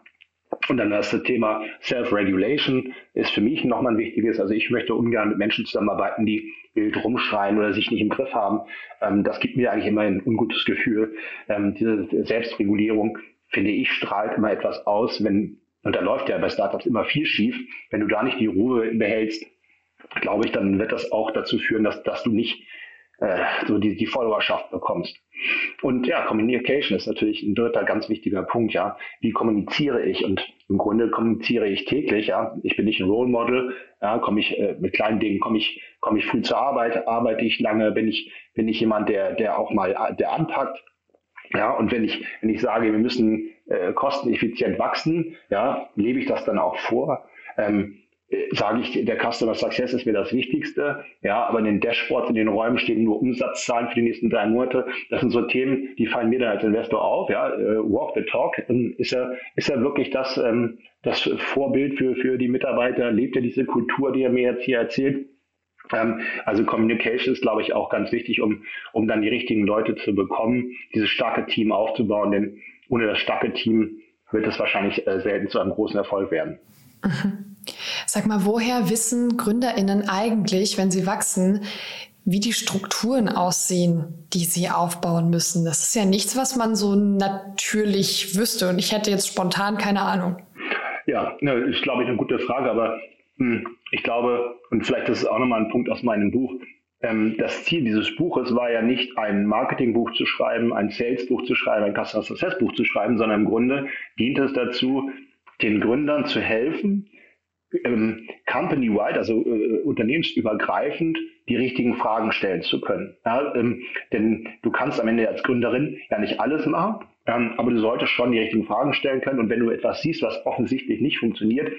Und dann das Thema Self-Regulation ist für mich nochmal ein wichtiges. Also ich möchte ungern mit Menschen zusammenarbeiten, die wild rumschreien oder sich nicht im Griff haben. Ähm, das gibt mir eigentlich immer ein ungutes Gefühl. Ähm, diese Selbstregulierung, finde ich, strahlt immer etwas aus, wenn, und da läuft ja bei Startups immer viel schief, wenn du da nicht die Ruhe behältst, glaube ich, dann wird das auch dazu führen, dass, dass du nicht äh, so die, die Followerschaft bekommst. Und ja, Communication ist natürlich ein dritter ganz wichtiger Punkt, ja. Wie kommuniziere ich? Und im Grunde kommuniziere ich täglich, ja. Ich bin nicht ein Role Model, ja, komme ich äh, mit kleinen Dingen, komme ich, komme ich früh zur Arbeit, arbeite ich lange, bin ich, bin ich jemand, der, der auch mal, der anpackt. Ja, und wenn ich, wenn ich sage, wir müssen äh, kosteneffizient wachsen, ja, lebe ich das dann auch vor. Ähm, sage ich, der Customer Success ist mir das Wichtigste. Ja, aber in den Dashboards, in den Räumen stehen nur Umsatzzahlen für die nächsten drei Monate. Das sind so Themen, die fallen mir dann als Investor auf. Ja, äh, walk the talk. Ist er, ist er wirklich das, ähm, das Vorbild für, für die Mitarbeiter? Lebt er diese Kultur, die er mir jetzt hier erzählt? Ähm, also Communication ist, glaube ich, auch ganz wichtig, um, um dann die richtigen Leute zu bekommen, dieses starke Team aufzubauen. Denn ohne das starke Team wird es wahrscheinlich äh, selten zu einem großen Erfolg werden. Mhm. Sag mal, woher wissen GründerInnen eigentlich, wenn sie wachsen, wie die Strukturen aussehen, die sie aufbauen müssen? Das ist ja nichts, was man so natürlich wüsste. Und ich hätte jetzt spontan keine Ahnung. Ja, ne, ist, glaube ich, eine gute Frage. Aber ich glaube, und vielleicht ist es auch nochmal ein Punkt aus meinem Buch, ähm, das Ziel dieses Buches war ja nicht, ein Marketingbuch zu schreiben, ein Salesbuch zu schreiben, ein Customer Success Buch zu schreiben, sondern im Grunde dient es dazu, den Gründern zu helfen, ähm, company-wide, also äh, unternehmensübergreifend, die richtigen Fragen stellen zu können. Ja, ähm, denn du kannst am Ende als Gründerin ja nicht alles machen, aber du solltest schon die richtigen Fragen stellen können. Und wenn du etwas siehst, was offensichtlich nicht funktioniert,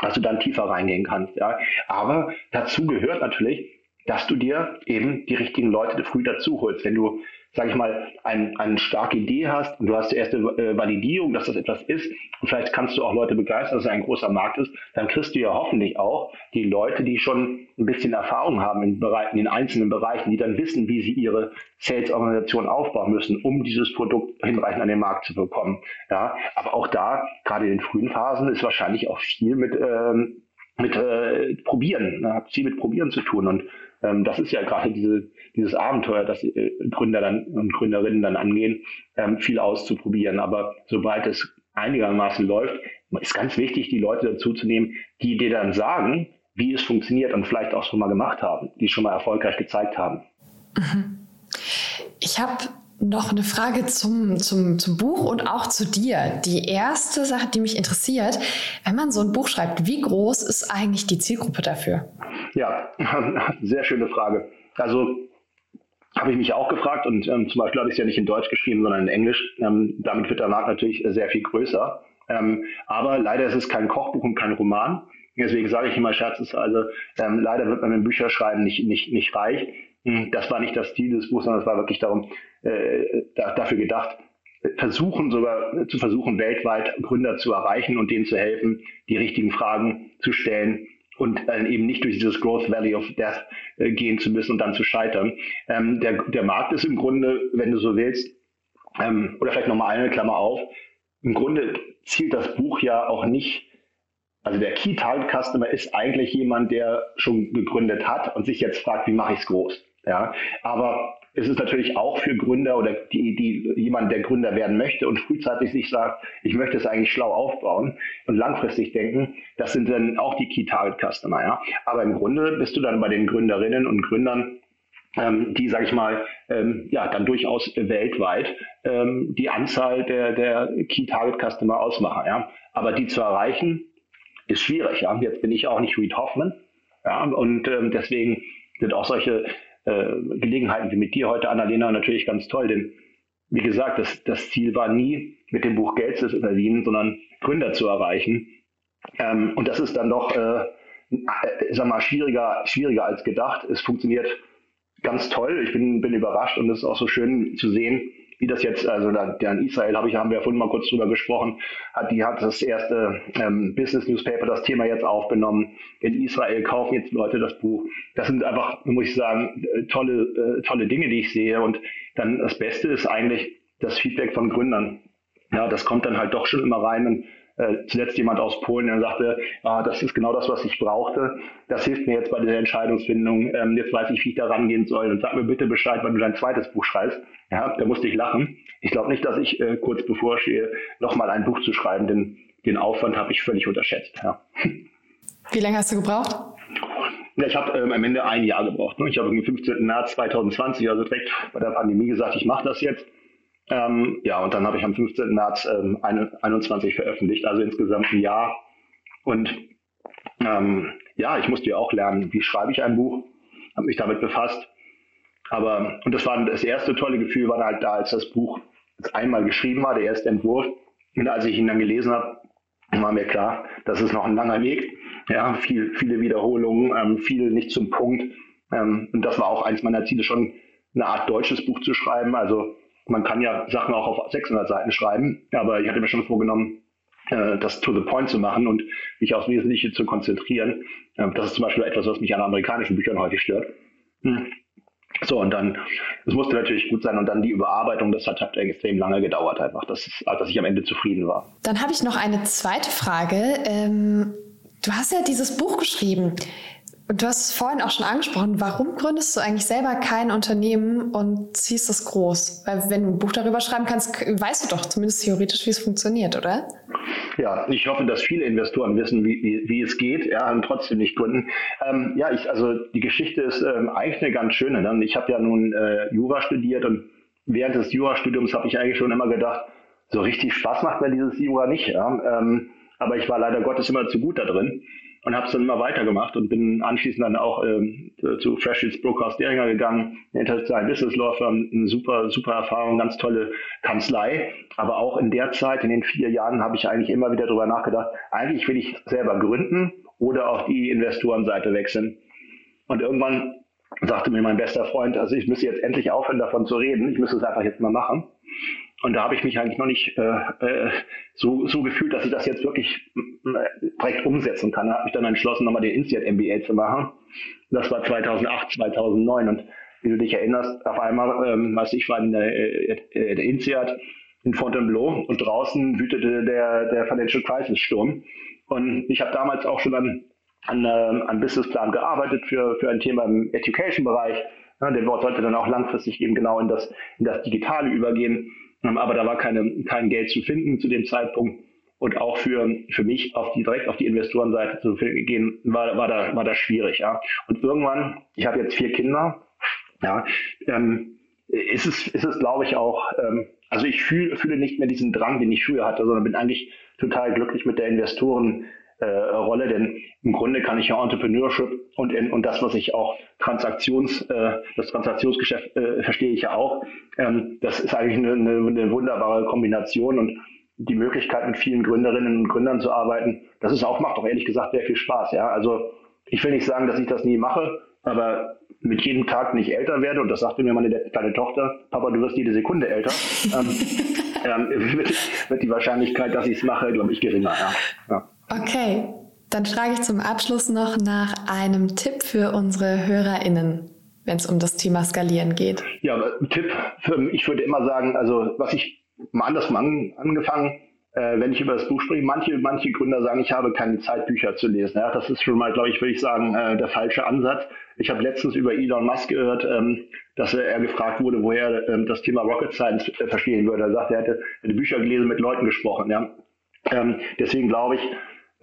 dass du dann tiefer reingehen kannst. Ja. Aber dazu gehört natürlich, dass du dir eben die richtigen Leute früh dazu holst. Wenn du sage ich mal, ein, eine starke Idee hast und du hast die erste äh, Validierung, dass das etwas ist und vielleicht kannst du auch Leute begeistern, dass es ein großer Markt ist, dann kriegst du ja hoffentlich auch die Leute, die schon ein bisschen Erfahrung haben in, Bereichen, in den einzelnen Bereichen, die dann wissen, wie sie ihre Sales-Organisation aufbauen müssen, um dieses Produkt hinreichend an den Markt zu bekommen. Ja, aber auch da, gerade in den frühen Phasen, ist wahrscheinlich auch viel mit ähm, mit äh, Probieren, ne? hat viel mit Probieren zu tun und ähm, das ist ja gerade diese, dieses Abenteuer, das äh, Gründer dann und Gründerinnen dann angehen, ähm, viel auszuprobieren. Aber sobald es einigermaßen läuft, ist ganz wichtig, die Leute dazu zu nehmen, die dir dann sagen, wie es funktioniert und vielleicht auch schon mal gemacht haben, die es schon mal erfolgreich gezeigt haben. Ich habe noch eine Frage zum, zum, zum Buch und auch zu dir. Die erste Sache, die mich interessiert, wenn man so ein Buch schreibt, wie groß ist eigentlich die Zielgruppe dafür? Ja, sehr schöne Frage. Also habe ich mich auch gefragt und ähm, zum Beispiel habe ich es ja nicht in Deutsch geschrieben, sondern in Englisch. Ähm, damit wird der Markt natürlich sehr viel größer. Ähm, aber leider ist es kein Kochbuch und kein Roman. Deswegen sage ich immer scherzesweise, ähm, leider wird man mit Bücherschreiben nicht, nicht, nicht reich. Hm, das war nicht das Ziel des Buchs, sondern es war wirklich darum, äh, da, dafür gedacht, versuchen sogar zu versuchen, weltweit Gründer zu erreichen und denen zu helfen, die richtigen Fragen zu stellen und eben nicht durch dieses Growth Valley of Death äh, gehen zu müssen und dann zu scheitern. Ähm, der, der Markt ist im Grunde, wenn du so willst, ähm, oder vielleicht nochmal eine Klammer auf, im Grunde zielt das Buch ja auch nicht also der Key Target Customer ist eigentlich jemand, der schon gegründet hat und sich jetzt fragt, wie mache ich es groß? Ja, aber es ist natürlich auch für Gründer oder die, die jemand, der Gründer werden möchte und frühzeitig sich sagt, ich möchte es eigentlich schlau aufbauen und langfristig denken, das sind dann auch die Key Target Customer. Ja, aber im Grunde bist du dann bei den Gründerinnen und Gründern ähm, die, sage ich mal, ähm, ja, dann durchaus weltweit ähm, die Anzahl der, der Key-Target-Customer ausmachen. Ja. Aber die zu erreichen, ist schwierig. Ja. Jetzt bin ich auch nicht Reed Hoffman. Ja, und ähm, deswegen sind auch solche äh, Gelegenheiten wie mit dir heute, Annalena, natürlich ganz toll. Denn wie gesagt, das, das Ziel war nie, mit dem Buch Geld zu verdienen, sondern Gründer zu erreichen. Ähm, und das ist dann doch, äh, äh, sag mal, schwieriger, schwieriger als gedacht. Es funktioniert ganz toll. Ich bin, bin überrascht und es ist auch so schön zu sehen, wie das jetzt, also da, der in Israel habe ich, haben wir ja vorhin mal kurz drüber gesprochen, hat die hat das erste ähm, Business Newspaper das Thema jetzt aufgenommen. In Israel kaufen jetzt Leute das Buch. Das sind einfach, muss ich sagen, äh, tolle, äh, tolle Dinge, die ich sehe. Und dann das Beste ist eigentlich das Feedback von Gründern. Ja, das kommt dann halt doch schon immer rein. Und äh, zuletzt jemand aus Polen, der sagte, ah, das ist genau das, was ich brauchte. Das hilft mir jetzt bei der Entscheidungsfindung. Ähm, jetzt weiß ich, wie ich da rangehen soll. Und sag mir bitte Bescheid, wenn du dein zweites Buch schreibst. Ja, da musste ich lachen. Ich glaube nicht, dass ich äh, kurz bevor stehe, nochmal ein Buch zu schreiben, denn den Aufwand habe ich völlig unterschätzt. Ja. Wie lange hast du gebraucht? Ja, ich habe ähm, am Ende ein Jahr gebraucht. Ne? Ich habe am 15. März 2020, also direkt bei der Pandemie gesagt, ich mache das jetzt. Ähm, ja, und dann habe ich am 15. März ähm, 21 veröffentlicht, also insgesamt ein Jahr. Und ähm, ja, ich musste ja auch lernen, wie schreibe ich ein Buch, habe mich damit befasst. Aber, und das war das erste tolle Gefühl, war halt da, als das Buch einmal geschrieben war, der erste Entwurf. Und als ich ihn dann gelesen habe, war mir klar, das ist noch ein langer Weg. Ja, viel, viele Wiederholungen, ähm, viel nicht zum Punkt. Ähm, und das war auch eins meiner Ziele, schon eine Art deutsches Buch zu schreiben. Also man kann ja Sachen auch auf 600 Seiten schreiben, aber ich hatte mir schon vorgenommen, äh, das to the point zu machen und mich aufs Wesentliche zu konzentrieren. Äh, das ist zum Beispiel etwas, was mich an amerikanischen Büchern häufig stört. Hm. So, und dann, es musste natürlich gut sein und dann die Überarbeitung, das hat, hat extrem lange gedauert einfach, dass, dass ich am Ende zufrieden war. Dann habe ich noch eine zweite Frage. Ähm, du hast ja dieses Buch geschrieben. Du hast es vorhin auch schon angesprochen, warum gründest du eigentlich selber kein Unternehmen und ziehst es groß? Weil wenn du ein Buch darüber schreiben kannst, weißt du doch zumindest theoretisch, wie es funktioniert, oder? Ja, ich hoffe, dass viele Investoren wissen, wie, wie, wie es geht, ja, und trotzdem nicht gründen. Ähm, ja, ich, also die Geschichte ist ähm, eigentlich eine ganz schöne. Ne? Ich habe ja nun äh, Jura studiert und während des Jurastudiums habe ich eigentlich schon immer gedacht, so richtig Spaß macht mir dieses Jura nicht. Ja? Ähm, aber ich war leider Gottes immer zu gut da drin und habe es dann immer weitergemacht und bin anschließend dann auch ähm, zu Freshfields Brokers Deringer gegangen, internationalen Business Law Firm, eine super, super Erfahrung, ganz tolle Kanzlei. Aber auch in der Zeit, in den vier Jahren, habe ich eigentlich immer wieder darüber nachgedacht, eigentlich will ich selber gründen oder auch die Investorenseite wechseln. Und irgendwann sagte mir mein bester Freund, also ich müsse jetzt endlich aufhören, davon zu reden, ich müsse es einfach jetzt mal machen. Und da habe ich mich eigentlich noch nicht äh, äh, so, so gefühlt, dass ich das jetzt wirklich äh, direkt umsetzen kann. Da habe ich dann entschlossen, nochmal den Instiat MBA zu machen. Das war 2008, 2009. Und wie du dich erinnerst, auf einmal, ähm, was ich war in der, äh, der Instiat in Fontainebleau und draußen wütete der, der Financial Crisis Sturm. Und ich habe damals auch schon an, an, äh, an Businessplan gearbeitet für, für ein Thema im Education-Bereich. Ja, der sollte dann auch langfristig eben genau in das, in das Digitale übergehen. Ähm, aber da war keine, kein Geld zu finden zu dem Zeitpunkt. Und auch für, für mich auf die, direkt auf die Investorenseite zu gehen, war, war, da, war da schwierig. Ja. Und irgendwann, ich habe jetzt vier Kinder, ja, ähm, ist es, ist es glaube ich, auch, ähm, also ich fühl, fühle nicht mehr diesen Drang, den ich früher hatte, sondern bin eigentlich total glücklich mit der Investoren, äh, Rolle, denn im Grunde kann ich ja Entrepreneurship und, in, und das, was ich auch Transaktions, äh, das Transaktionsgeschäft äh, verstehe ich ja auch. Ähm, das ist eigentlich eine, eine, eine wunderbare Kombination und die Möglichkeit, mit vielen Gründerinnen und Gründern zu arbeiten, das ist auch, macht auch ehrlich gesagt sehr viel Spaß. Ja, also ich will nicht sagen, dass ich das nie mache, aber mit jedem Tag nicht älter werde, und das sagte mir meine kleine Tochter, Papa, du wirst jede Sekunde älter, ähm, ähm, wird, wird, die Wahrscheinlichkeit, dass ich es mache, glaube ich, geringer. Ja. ja. Okay, dann frage ich zum Abschluss noch nach einem Tipp für unsere HörerInnen, wenn es um das Thema Skalieren geht. Ja, Tipp, für, ich würde immer sagen, also was ich mal anders an, angefangen, äh, wenn ich über das Buch spreche, manche, manche Gründer sagen, ich habe keine Zeit, Bücher zu lesen. Ja, das ist schon mal, glaube ich, würde ich sagen, äh, der falsche Ansatz. Ich habe letztens über Elon Musk gehört, ähm, dass er, er, gefragt wurde, woher er ähm, das Thema Rocket Science äh, verstehen würde. Er sagt, er hätte, hätte Bücher gelesen, mit Leuten gesprochen. Ja. Ähm, deswegen glaube ich,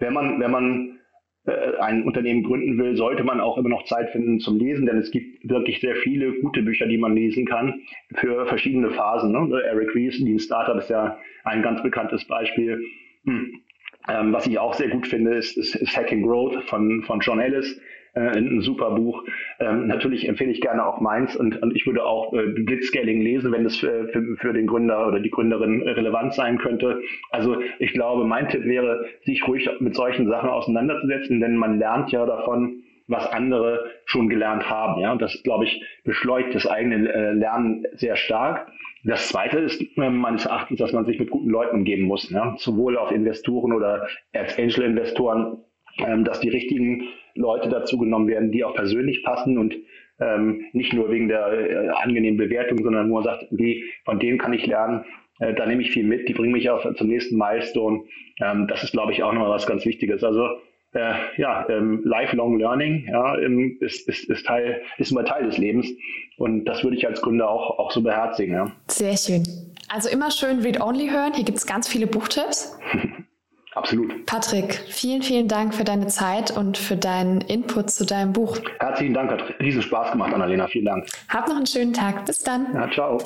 wenn man, wenn man äh, ein Unternehmen gründen will, sollte man auch immer noch Zeit finden zum Lesen, denn es gibt wirklich sehr viele gute Bücher, die man lesen kann für verschiedene Phasen. Ne? Eric Ries, Lean Startup ist ja ein ganz bekanntes Beispiel. Hm. Ähm, was ich auch sehr gut finde, ist, ist, ist Hacking Growth von, von John Ellis äh, ein super Buch. Ähm, natürlich empfehle ich gerne auch meins und, und ich würde auch äh, Blitzscaling lesen, wenn es für, für, für den Gründer oder die Gründerin relevant sein könnte. Also ich glaube, mein Tipp wäre, sich ruhig mit solchen Sachen auseinanderzusetzen, denn man lernt ja davon, was andere schon gelernt haben. Ja, und das, glaube ich, beschleunigt das eigene äh, Lernen sehr stark. Das Zweite ist äh, meines Erachtens, dass man sich mit guten Leuten umgeben muss, ja? sowohl auf Investoren oder als Angel-Investoren, ähm, dass die richtigen Leute dazu genommen werden, die auch persönlich passen und ähm, nicht nur wegen der äh, angenehmen Bewertung, sondern nur sagt, die, von denen kann ich lernen, äh, da nehme ich viel mit, die bringen mich auch zum nächsten Milestone. Ähm, das ist, glaube ich, auch nochmal was ganz Wichtiges. Also äh, ja, ähm, lifelong learning ja, ähm, ist, ist, ist, Teil, ist immer Teil des Lebens. Und das würde ich als Gründer auch, auch so beherzigen. Ja. Sehr schön. Also immer schön Read-Only hören. Hier gibt es ganz viele Buchtipps. Absolut. Patrick, vielen, vielen Dank für deine Zeit und für deinen Input zu deinem Buch. Herzlichen Dank, hat riesen Spaß gemacht, Annalena. Vielen Dank. Hab noch einen schönen Tag. Bis dann. Ja, ciao.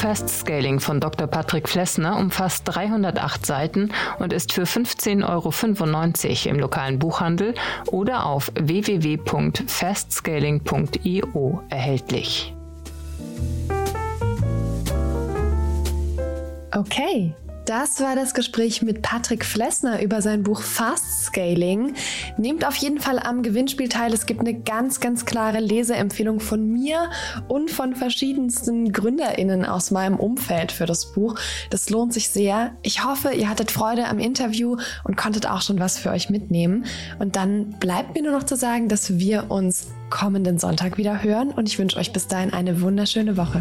Fast Scaling von Dr. Patrick Flessner umfasst 308 Seiten und ist für 15,95 Euro im lokalen Buchhandel oder auf www.fastscaling.io erhältlich. Okay, das war das Gespräch mit Patrick Flessner über sein Buch Fast Scaling. Nehmt auf jeden Fall am Gewinnspiel teil. Es gibt eine ganz, ganz klare Leseempfehlung von mir und von verschiedensten GründerInnen aus meinem Umfeld für das Buch. Das lohnt sich sehr. Ich hoffe, ihr hattet Freude am Interview und konntet auch schon was für euch mitnehmen. Und dann bleibt mir nur noch zu sagen, dass wir uns kommenden Sonntag wieder hören und ich wünsche euch bis dahin eine wunderschöne Woche.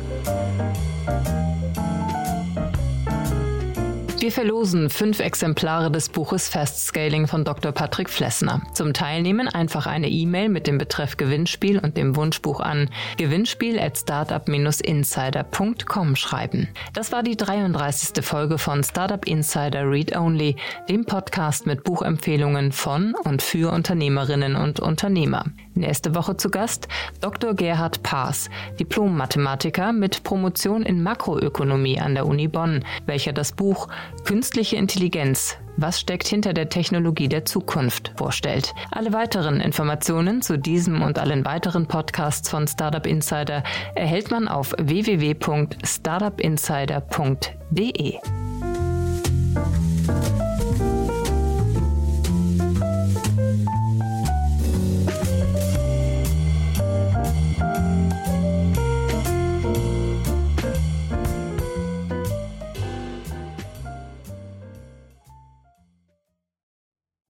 Wir verlosen fünf Exemplare des Buches Fast Scaling von Dr. Patrick Flessner. Zum Teilnehmen einfach eine E-Mail mit dem Betreff Gewinnspiel und dem Wunschbuch an gewinnspiel at startup-insider.com schreiben. Das war die 33. Folge von Startup Insider Read Only, dem Podcast mit Buchempfehlungen von und für Unternehmerinnen und Unternehmer. Nächste Woche zu Gast Dr. Gerhard Paas, Diplom-Mathematiker mit Promotion in Makroökonomie an der Uni Bonn, welcher das Buch Künstliche Intelligenz. Was steckt hinter der Technologie der Zukunft vorstellt. Alle weiteren Informationen zu diesem und allen weiteren Podcasts von Startup Insider erhält man auf www.startupinsider.de.